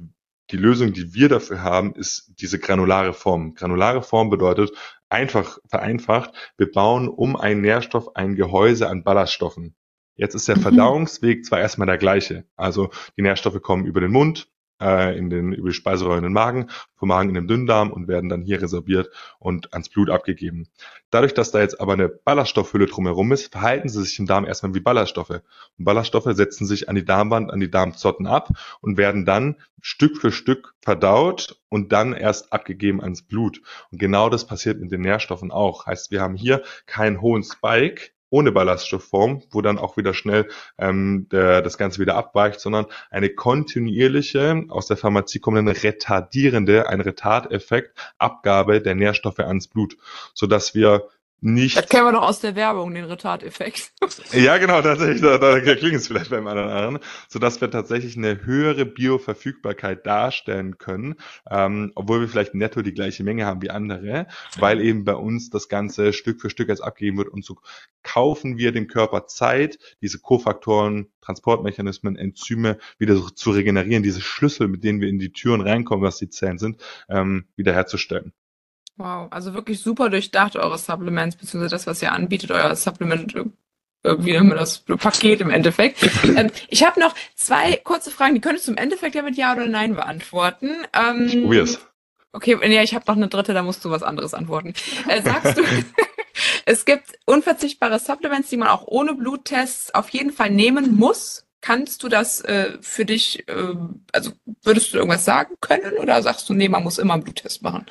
die Lösung, die wir dafür haben, ist diese granulare Form. Granulare Form bedeutet einfach vereinfacht, wir bauen um einen Nährstoff ein Gehäuse an Ballaststoffen. Jetzt ist der mhm. Verdauungsweg zwar erstmal der gleiche. Also die Nährstoffe kommen über den Mund, äh, in den, über die Speiseröhre in den Magen, vom Magen in den Dünndarm und werden dann hier resorbiert und ans Blut abgegeben. Dadurch, dass da jetzt aber eine Ballaststoffhülle drumherum ist, verhalten sie sich im Darm erstmal wie Ballaststoffe. Und Ballaststoffe setzen sich an die Darmwand, an die Darmzotten ab und werden dann Stück für Stück verdaut und dann erst abgegeben ans Blut. Und genau das passiert mit den Nährstoffen auch. Heißt, wir haben hier keinen hohen Spike, ohne Ballaststoffform, wo dann auch wieder schnell ähm, der, das Ganze wieder abweicht, sondern eine kontinuierliche, aus der Pharmazie kommende retardierende, ein Retardeffekt, Abgabe der Nährstoffe ans Blut, so dass wir nicht. Das kennen wir doch aus der Werbung, den Retardeffekt. [LAUGHS] ja, genau, tatsächlich, da, da klingt es vielleicht beim anderen anderen, sodass wir tatsächlich eine höhere Bioverfügbarkeit darstellen können, ähm, obwohl wir vielleicht netto die gleiche Menge haben wie andere, weil eben bei uns das Ganze Stück für Stück als abgegeben wird und so kaufen wir dem Körper Zeit, diese Kofaktoren, Transportmechanismen, Enzyme wieder zu regenerieren, diese Schlüssel, mit denen wir in die Türen reinkommen, was die Zellen sind, ähm, wiederherzustellen. Wow, also wirklich super durchdacht, eure Supplements, beziehungsweise das, was ihr anbietet, euer Supplement, äh, wie wir das, Paket im Endeffekt. [LAUGHS] ähm, ich habe noch zwei kurze Fragen, die könntest du im Endeffekt ja mit Ja oder Nein beantworten. Ähm, ich probier's. Okay, ja, ich habe noch eine dritte, da musst du was anderes antworten. Äh, sagst du, [LAUGHS] es gibt unverzichtbare Supplements, die man auch ohne Bluttests auf jeden Fall nehmen muss? Kannst du das äh, für dich, äh, also würdest du irgendwas sagen können oder sagst du, nee, man muss immer einen Bluttest machen?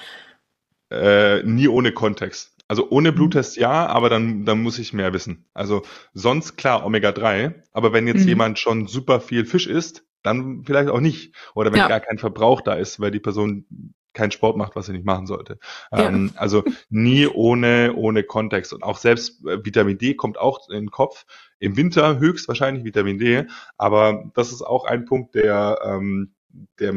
Äh, nie ohne Kontext. Also ohne mhm. Bluttest ja, aber dann, dann muss ich mehr wissen. Also sonst klar Omega-3, aber wenn jetzt mhm. jemand schon super viel Fisch isst, dann vielleicht auch nicht. Oder wenn ja. gar kein Verbrauch da ist, weil die Person keinen Sport macht, was sie nicht machen sollte. Ja. Ähm, also nie ohne, ohne Kontext. Und auch selbst äh, Vitamin D kommt auch in den Kopf. Im Winter höchstwahrscheinlich Vitamin D, aber das ist auch ein Punkt, der, ähm, der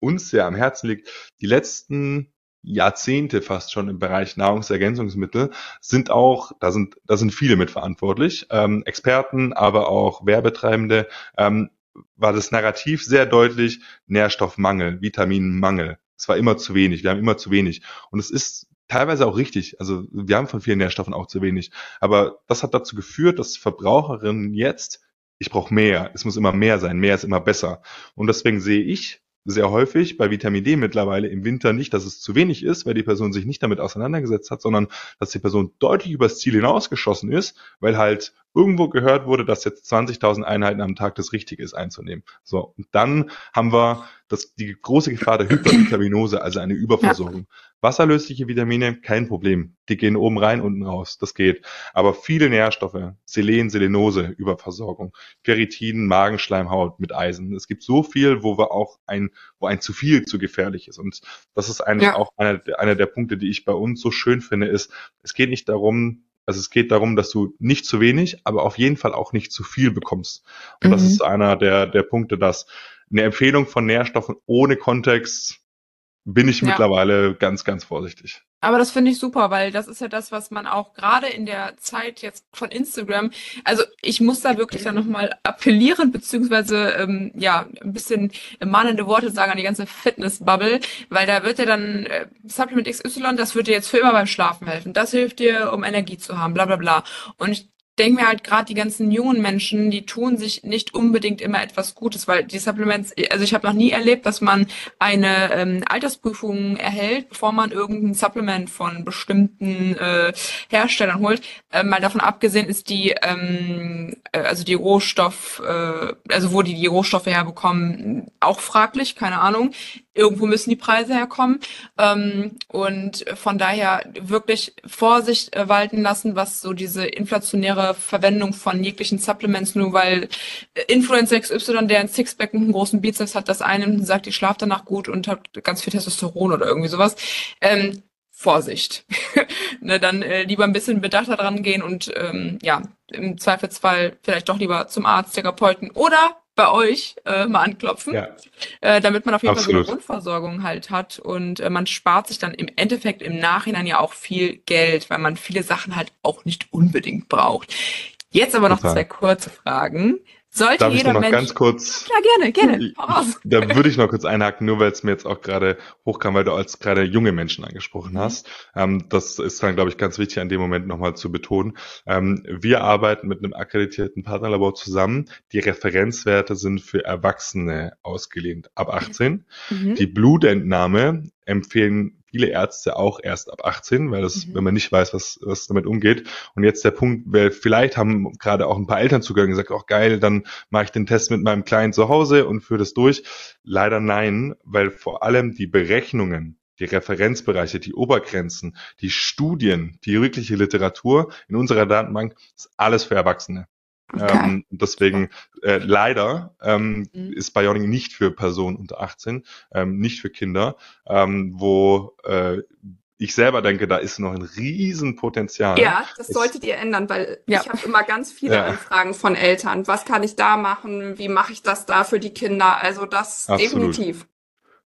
uns sehr am Herzen liegt. Die letzten Jahrzehnte fast schon im Bereich Nahrungsergänzungsmittel sind auch, da sind, da sind viele mitverantwortlich, ähm, Experten, aber auch Werbetreibende, ähm, war das Narrativ sehr deutlich, Nährstoffmangel, Vitaminmangel. Es war immer zu wenig, wir haben immer zu wenig. Und es ist teilweise auch richtig. Also wir haben von vielen Nährstoffen auch zu wenig. Aber das hat dazu geführt, dass Verbraucherinnen jetzt, ich brauche mehr, es muss immer mehr sein, mehr ist immer besser. Und deswegen sehe ich sehr häufig bei Vitamin D mittlerweile im Winter nicht, dass es zu wenig ist, weil die Person sich nicht damit auseinandergesetzt hat, sondern dass die Person deutlich übers Ziel hinausgeschossen ist, weil halt irgendwo gehört wurde, dass jetzt 20.000 Einheiten am Tag das Richtige ist einzunehmen. So, und dann haben wir das, die große Gefahr der Hypervitaminose, also eine Überversorgung. Ja. Wasserlösliche Vitamine, kein Problem. Die gehen oben rein, unten raus. Das geht. Aber viele Nährstoffe, Selen, Selenose, Überversorgung, Ferritin, Magenschleimhaut mit Eisen. Es gibt so viel, wo wir auch ein, wo ein zu viel zu gefährlich ist. Und das ist eigentlich ja. auch einer, einer der Punkte, die ich bei uns so schön finde, ist, es geht nicht darum, also es geht darum, dass du nicht zu wenig, aber auf jeden Fall auch nicht zu viel bekommst. Und mhm. das ist einer der, der Punkte, dass eine Empfehlung von Nährstoffen ohne Kontext bin ich ja. mittlerweile ganz, ganz vorsichtig. Aber das finde ich super, weil das ist ja das, was man auch gerade in der Zeit jetzt von Instagram, also ich muss da wirklich dann nochmal appellieren, beziehungsweise ähm, ja, ein bisschen mahnende Worte sagen an die ganze Fitness-Bubble, weil da wird ja dann äh, Supplement XY, das wird dir jetzt für immer beim Schlafen helfen. Das hilft dir, um Energie zu haben, bla bla bla. Und ich denke mir halt gerade die ganzen jungen Menschen, die tun sich nicht unbedingt immer etwas Gutes, weil die Supplements, also ich habe noch nie erlebt, dass man eine ähm, Altersprüfung erhält, bevor man irgendein Supplement von bestimmten äh, Herstellern holt. Äh, mal davon abgesehen ist die, ähm, äh, also die Rohstoff, äh, also wo die die Rohstoffe herbekommen, auch fraglich, keine Ahnung irgendwo müssen die Preise herkommen. Ähm, und von daher wirklich Vorsicht äh, walten lassen, was so diese inflationäre Verwendung von jeglichen Supplements, nur weil äh, Influencer XY, der ein Sixpack und einen großen Bizeps hat, das einen sagt, ich schlafe danach gut und habe ganz viel Testosteron oder irgendwie sowas. Ähm, Vorsicht. [LAUGHS] ne, dann äh, lieber ein bisschen bedachter dran gehen und ähm, ja, im Zweifelsfall vielleicht doch lieber zum Arzt, Therapeuten oder bei euch äh, mal anklopfen, ja. äh, damit man auf jeden Absolut. Fall so eine Grundversorgung halt hat und äh, man spart sich dann im Endeffekt im Nachhinein ja auch viel Geld, weil man viele Sachen halt auch nicht unbedingt braucht. Jetzt aber noch Total. zwei kurze Fragen. Sollte Darf jeder ich noch Mensch... ganz kurz... Ja, gerne, gerne. [LAUGHS] Da würde ich noch kurz einhaken, nur weil es mir jetzt auch gerade hochkam, weil du als gerade junge Menschen angesprochen mhm. hast. Ähm, das ist dann, glaube ich, ganz wichtig an dem Moment nochmal zu betonen. Ähm, wir arbeiten mit einem akkreditierten Partnerlabor zusammen. Die Referenzwerte sind für Erwachsene ausgelehnt ab 18. Mhm. Die Blutentnahme empfehlen viele Ärzte auch erst ab 18, weil das, mhm. wenn man nicht weiß, was, was damit umgeht. Und jetzt der Punkt, weil vielleicht haben gerade auch ein paar Eltern zugehört gesagt, auch geil, dann mache ich den Test mit meinem Kleinen zu Hause und führe das durch. Leider nein, weil vor allem die Berechnungen die Referenzbereiche, die Obergrenzen, die Studien, die wirkliche Literatur in unserer Datenbank ist alles für Erwachsene. Okay. Ähm, deswegen äh, leider ähm, mhm. ist Bionic nicht für Personen unter 18, ähm, nicht für Kinder, ähm, wo äh, ich selber denke, da ist noch ein Riesenpotenzial. Ja, das solltet ihr ändern, weil ja. ich habe immer ganz viele ja. Anfragen von Eltern. Was kann ich da machen? Wie mache ich das da für die Kinder? Also das Absolut. definitiv.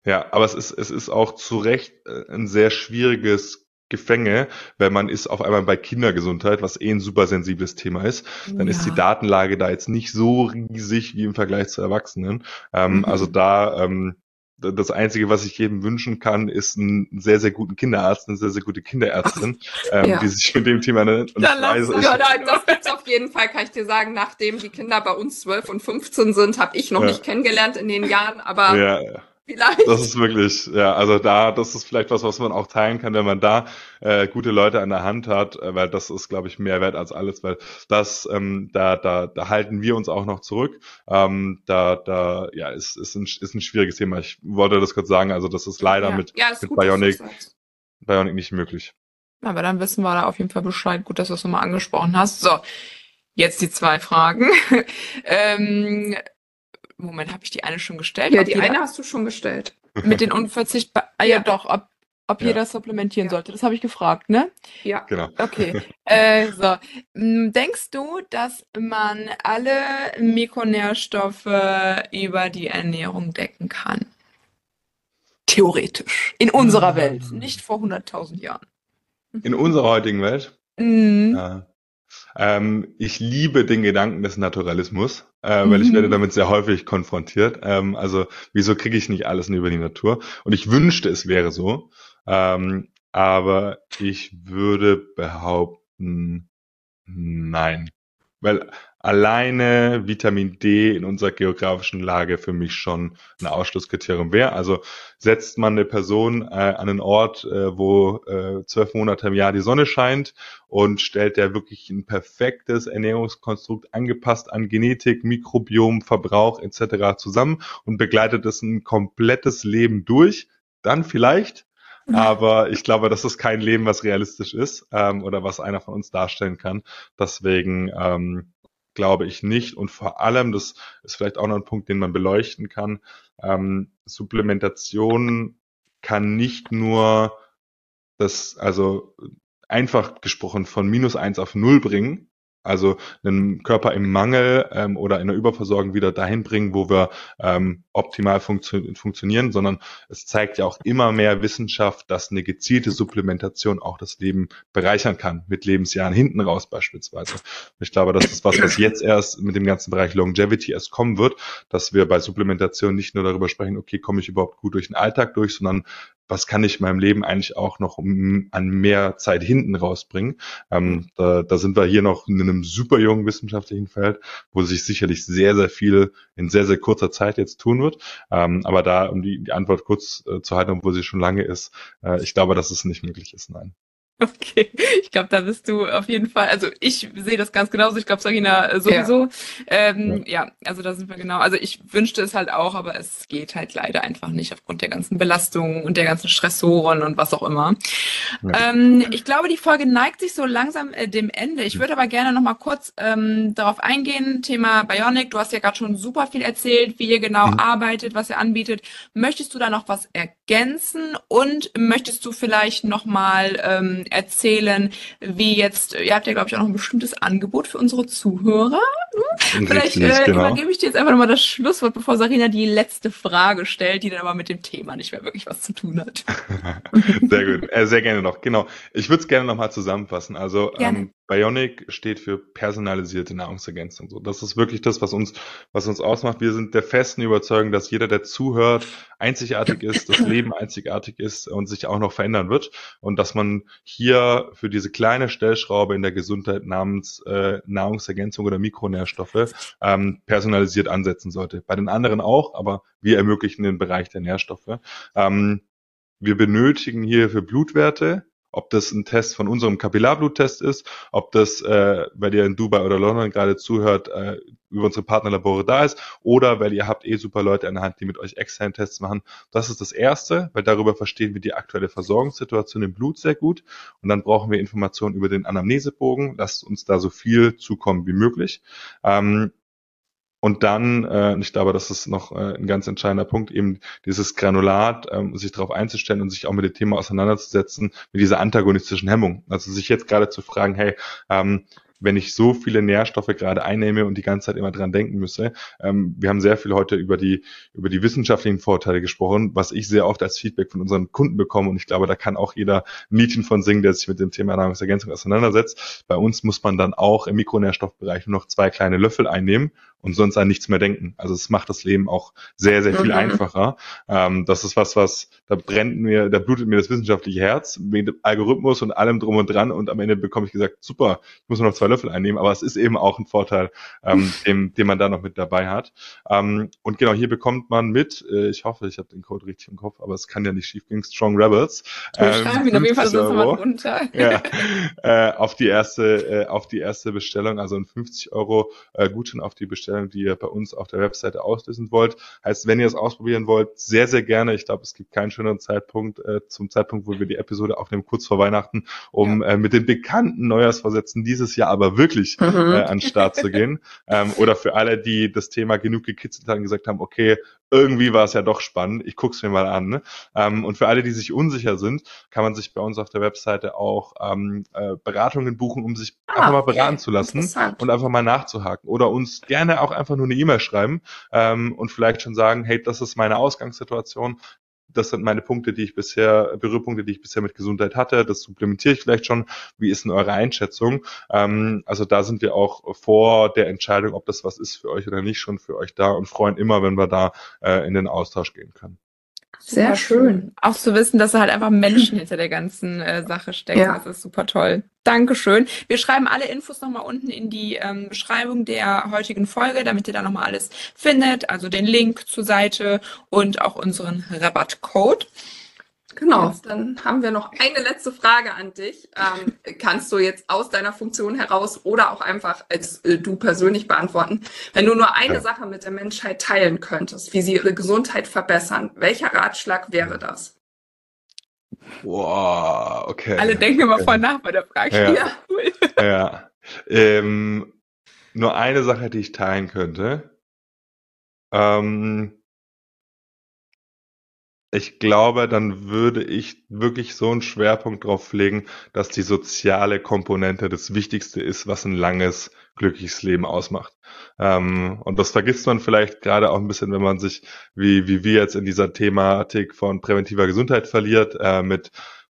Ja, aber es ist, es ist auch zu Recht äh, ein sehr schwieriges Gefänge, weil man ist auf einmal bei Kindergesundheit, was eh ein super sensibles Thema ist, dann ja. ist die Datenlage da jetzt nicht so riesig wie im Vergleich zu Erwachsenen. Ähm, mhm. Also da ähm, das Einzige, was ich jedem wünschen kann, ist einen sehr, sehr guten Kinderarzt, eine sehr, sehr gute Kinderärztin, [LAUGHS] ähm, ja. die sich mit dem Thema nennt. Und ich weiß, ich, ja, das gibt's auf jeden Fall, kann ich dir sagen. Nachdem die Kinder bei uns 12 und 15 sind, habe ich noch ja. nicht kennengelernt in den Jahren, aber ja, ja. Vielleicht. Das ist wirklich, ja, also da, das ist vielleicht was, was man auch teilen kann, wenn man da äh, gute Leute an der Hand hat, äh, weil das ist, glaube ich, mehr wert als alles, weil das, ähm, da, da, da halten wir uns auch noch zurück. Ähm, da, da, ja, ist, ist, ein, ist ein schwieriges Thema. Ich wollte das kurz sagen, also das ist leider ja. mit, ja, ist mit gut, Bionic, Bionic nicht möglich. Aber dann wissen wir da auf jeden Fall Bescheid. Gut, dass du es nochmal angesprochen hast. So, jetzt die zwei Fragen. [LAUGHS] ähm, Moment, habe ich die eine schon gestellt? Ja, die jeder, eine hast du schon gestellt. Mit den unverzichtbaren, [LAUGHS] ah, ja. ja doch, ob, ob ja. jeder supplementieren ja. sollte. Das habe ich gefragt, ne? Ja. Genau. Okay. äh, [LAUGHS] so. Denkst du, dass man alle Mikronährstoffe über die Ernährung decken kann? Theoretisch. In unserer Welt, nicht vor 100.000 Jahren. In unserer heutigen Welt? Mhm. Ja. Ähm, ich liebe den Gedanken des Naturalismus, äh, weil mhm. ich werde damit sehr häufig konfrontiert. Ähm, also wieso kriege ich nicht alles über die Natur? Und ich wünschte, es wäre so. Ähm, aber ich würde behaupten, nein. Weil alleine Vitamin D in unserer geografischen Lage für mich schon ein Ausschlusskriterium wäre. Also setzt man eine Person äh, an einen Ort, äh, wo äh, zwölf Monate im Jahr die Sonne scheint und stellt der wirklich ein perfektes Ernährungskonstrukt angepasst an Genetik, Mikrobiom, Verbrauch etc. zusammen und begleitet es ein komplettes Leben durch, dann vielleicht mhm. aber ich glaube, das ist kein Leben, was realistisch ist ähm, oder was einer von uns darstellen kann. Deswegen ähm, glaube ich nicht. Und vor allem, das ist vielleicht auch noch ein Punkt, den man beleuchten kann, ähm, Supplementation kann nicht nur das, also einfach gesprochen von minus eins auf null bringen, also einen Körper im Mangel ähm, oder in der Überversorgung wieder dahin bringen, wo wir ähm, optimal funktio funktionieren, sondern es zeigt ja auch immer mehr Wissenschaft, dass eine gezielte Supplementation auch das Leben bereichern kann, mit Lebensjahren hinten raus beispielsweise. Ich glaube, das ist was, was jetzt erst mit dem ganzen Bereich Longevity erst kommen wird, dass wir bei Supplementation nicht nur darüber sprechen, okay, komme ich überhaupt gut durch den Alltag durch, sondern was kann ich in meinem Leben eigentlich auch noch an mehr Zeit hinten rausbringen. Ähm, da, da sind wir hier noch in einem super jungen wissenschaftlichen Feld, wo sich sicherlich sehr, sehr viel in sehr, sehr kurzer Zeit jetzt tun wird. Ähm, aber da, um die, die Antwort kurz äh, zu halten, obwohl sie schon lange ist, äh, ich glaube, dass es nicht möglich ist, nein. Okay, ich glaube, da bist du auf jeden Fall. Also ich sehe das ganz genauso. Ich glaube, Sarina äh, sowieso. Ja. Ähm, ja. ja. also da sind wir genau. Also ich wünschte es halt auch, aber es geht halt leider einfach nicht aufgrund der ganzen Belastungen und der ganzen Stressoren und was auch immer. Ja. Ähm, ich glaube, die Folge neigt sich so langsam äh, dem Ende. Ich würde aber gerne noch mal kurz ähm, darauf eingehen. Thema Bionic. Du hast ja gerade schon super viel erzählt, wie ihr genau mhm. arbeitet, was ihr anbietet. Möchtest du da noch was ergänzen und möchtest du vielleicht noch mal ähm, erzählen, wie jetzt, ihr habt ja, glaube ich, auch noch ein bestimmtes Angebot für unsere Zuhörer. Hm? Vielleicht äh, genau. übergebe ich dir jetzt einfach nochmal das Schlusswort, bevor Sarina die letzte Frage stellt, die dann aber mit dem Thema nicht mehr wirklich was zu tun hat. [LAUGHS] sehr gut, äh, sehr gerne noch. Genau. Ich würde es gerne nochmal zusammenfassen. Also ähm, Bionic steht für personalisierte Nahrungsergänzung. So, das ist wirklich das, was uns, was uns ausmacht. Wir sind der festen Überzeugung, dass jeder, der zuhört, einzigartig ist, das Leben einzigartig ist und sich auch noch verändern wird und dass man hier für diese kleine Stellschraube in der Gesundheit namens äh, Nahrungsergänzung oder Mikronährstoffe ähm, personalisiert ansetzen sollte. Bei den anderen auch, aber wir ermöglichen den Bereich der Nährstoffe. Ähm, wir benötigen hier für Blutwerte ob das ein Test von unserem Kapillarbluttest ist, ob das, äh, weil ihr in Dubai oder London gerade zuhört, äh, über unsere Partnerlabore da ist, oder weil ihr habt eh super Leute an der Hand, die mit euch externe Tests machen. Das ist das Erste, weil darüber verstehen wir die aktuelle Versorgungssituation im Blut sehr gut. Und dann brauchen wir Informationen über den Anamnesebogen. Lasst uns da so viel zukommen wie möglich. Ähm, und dann, äh, ich glaube, das ist noch äh, ein ganz entscheidender Punkt, eben dieses Granulat, ähm, sich darauf einzustellen und sich auch mit dem Thema auseinanderzusetzen, mit dieser antagonistischen Hemmung. Also sich jetzt gerade zu fragen, hey, ähm, wenn ich so viele Nährstoffe gerade einnehme und die ganze Zeit immer dran denken müsse. Ähm, wir haben sehr viel heute über die, über die wissenschaftlichen Vorteile gesprochen, was ich sehr oft als Feedback von unseren Kunden bekomme. Und ich glaube, da kann auch jeder ein Liedchen von singen, der sich mit dem Thema Nahrungsergänzung auseinandersetzt. Bei uns muss man dann auch im Mikronährstoffbereich nur noch zwei kleine Löffel einnehmen und sonst an nichts mehr denken. Also es macht das Leben auch sehr, sehr viel mhm. einfacher. Ähm, das ist was, was, da brennt mir, da blutet mir das wissenschaftliche Herz mit dem Algorithmus und allem drum und dran und am Ende bekomme ich gesagt, super, ich muss nur noch zwei Löffel einnehmen, aber es ist eben auch ein Vorteil, ähm, [LAUGHS] den, den man da noch mit dabei hat. Ähm, und genau, hier bekommt man mit, äh, ich hoffe, ich habe den Code richtig im Kopf, aber es kann ja nicht schief gehen, Strong Rebels. Ähm, schreiben ihn auf jeden Fall sonst mal runter. ja, [LAUGHS] äh, auf die erste, äh, auf die erste Bestellung, also ein 50 Euro äh, Gutschein auf die Bestellung, die ihr bei uns auf der Webseite auslösen wollt. Heißt, wenn ihr es ausprobieren wollt, sehr, sehr gerne. Ich glaube, es gibt keinen schöneren Zeitpunkt äh, zum Zeitpunkt, wo wir die Episode aufnehmen, kurz vor Weihnachten, um ja. äh, mit den bekannten Neujahrsvorsätzen dieses Jahr aber wirklich mhm. äh, an den Start zu gehen. [LAUGHS] Ähm, oder für alle, die das Thema genug gekitzelt haben, gesagt haben, okay, irgendwie war es ja doch spannend, ich guck's mir mal an. Ne? Ähm, und für alle, die sich unsicher sind, kann man sich bei uns auf der Webseite auch ähm, äh, Beratungen buchen, um sich ah, einfach mal beraten okay. zu lassen und einfach mal nachzuhaken. Oder uns gerne auch einfach nur eine E-Mail schreiben ähm, und vielleicht schon sagen, hey, das ist meine Ausgangssituation, das sind meine Punkte, die ich bisher, Berührpunkte, die ich bisher mit Gesundheit hatte. Das supplementiere ich vielleicht schon. Wie ist denn eure Einschätzung? Ähm, also da sind wir auch vor der Entscheidung, ob das was ist für euch oder nicht, schon für euch da und freuen immer, wenn wir da äh, in den Austausch gehen können. Sehr schön. Auch zu wissen, dass da halt einfach Menschen hinter der ganzen äh, Sache stecken. Ja. Das ist super toll. Dankeschön. Wir schreiben alle Infos nochmal unten in die ähm, Beschreibung der heutigen Folge, damit ihr da nochmal alles findet. Also den Link zur Seite und auch unseren Rabattcode. Genau, dann haben wir noch eine letzte Frage an dich. Ähm, kannst du jetzt aus deiner Funktion heraus oder auch einfach als äh, du persönlich beantworten, wenn du nur eine ja. Sache mit der Menschheit teilen könntest, wie sie ihre Gesundheit verbessern, welcher Ratschlag wäre das? Boah, okay. Alle denken immer voll nach bei der Frage. Ja, ja. cool. [LAUGHS] Ja. Ähm, nur eine Sache, die ich teilen könnte. Ähm, ich glaube, dann würde ich wirklich so einen Schwerpunkt drauf legen, dass die soziale Komponente das Wichtigste ist, was ein langes, glückliches Leben ausmacht. Ähm, und das vergisst man vielleicht gerade auch ein bisschen, wenn man sich, wie, wie wir jetzt in dieser Thematik von präventiver Gesundheit verliert, äh, mit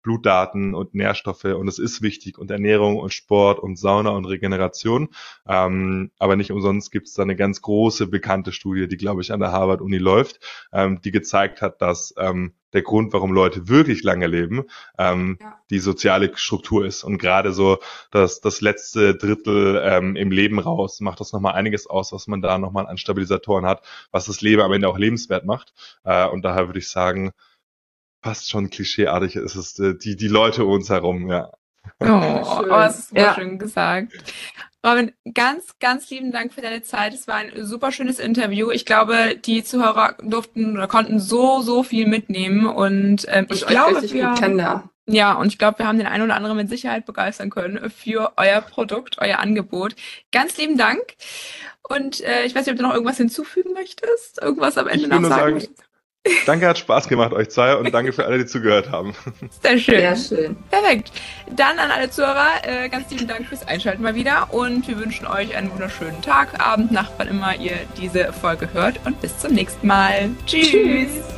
Blutdaten und Nährstoffe und es ist wichtig und Ernährung und Sport und Sauna und Regeneration. Ähm, aber nicht umsonst gibt es da eine ganz große bekannte Studie, die glaube ich an der Harvard Uni läuft, ähm, die gezeigt hat, dass ähm, der Grund, warum Leute wirklich lange leben, ähm, ja. die soziale Struktur ist. Und gerade so das, das letzte Drittel ähm, im Leben raus macht das nochmal einiges aus, was man da nochmal an Stabilisatoren hat, was das Leben am Ende auch lebenswert macht. Äh, und daher würde ich sagen, fast schon klischeeartig ist es, äh, die, die Leute um uns herum, ja. Oh, [LAUGHS] oh das ist ja. schön gesagt. Robin, ganz, ganz lieben Dank für deine Zeit. Es war ein super schönes Interview. Ich glaube, die Zuhörer durften oder konnten so, so viel mitnehmen und ähm, ich, ich glaube, wir, ja, und ich glaube, wir haben den einen oder anderen mit Sicherheit begeistern können für euer Produkt, euer Angebot. Ganz lieben Dank. Und äh, ich weiß nicht, ob du noch irgendwas hinzufügen möchtest, irgendwas am Ende ich noch sagen, sagen möchtest. Danke, hat Spaß gemacht, euch zwei, und danke für alle, die zugehört haben. Sehr schön. Sehr schön. Perfekt. Dann an alle Zuhörer, äh, ganz lieben Dank fürs Einschalten mal wieder und wir wünschen euch einen wunderschönen Tag, Abend, Nacht, wann immer ihr diese Folge hört und bis zum nächsten Mal. Tschüss. Tschüss.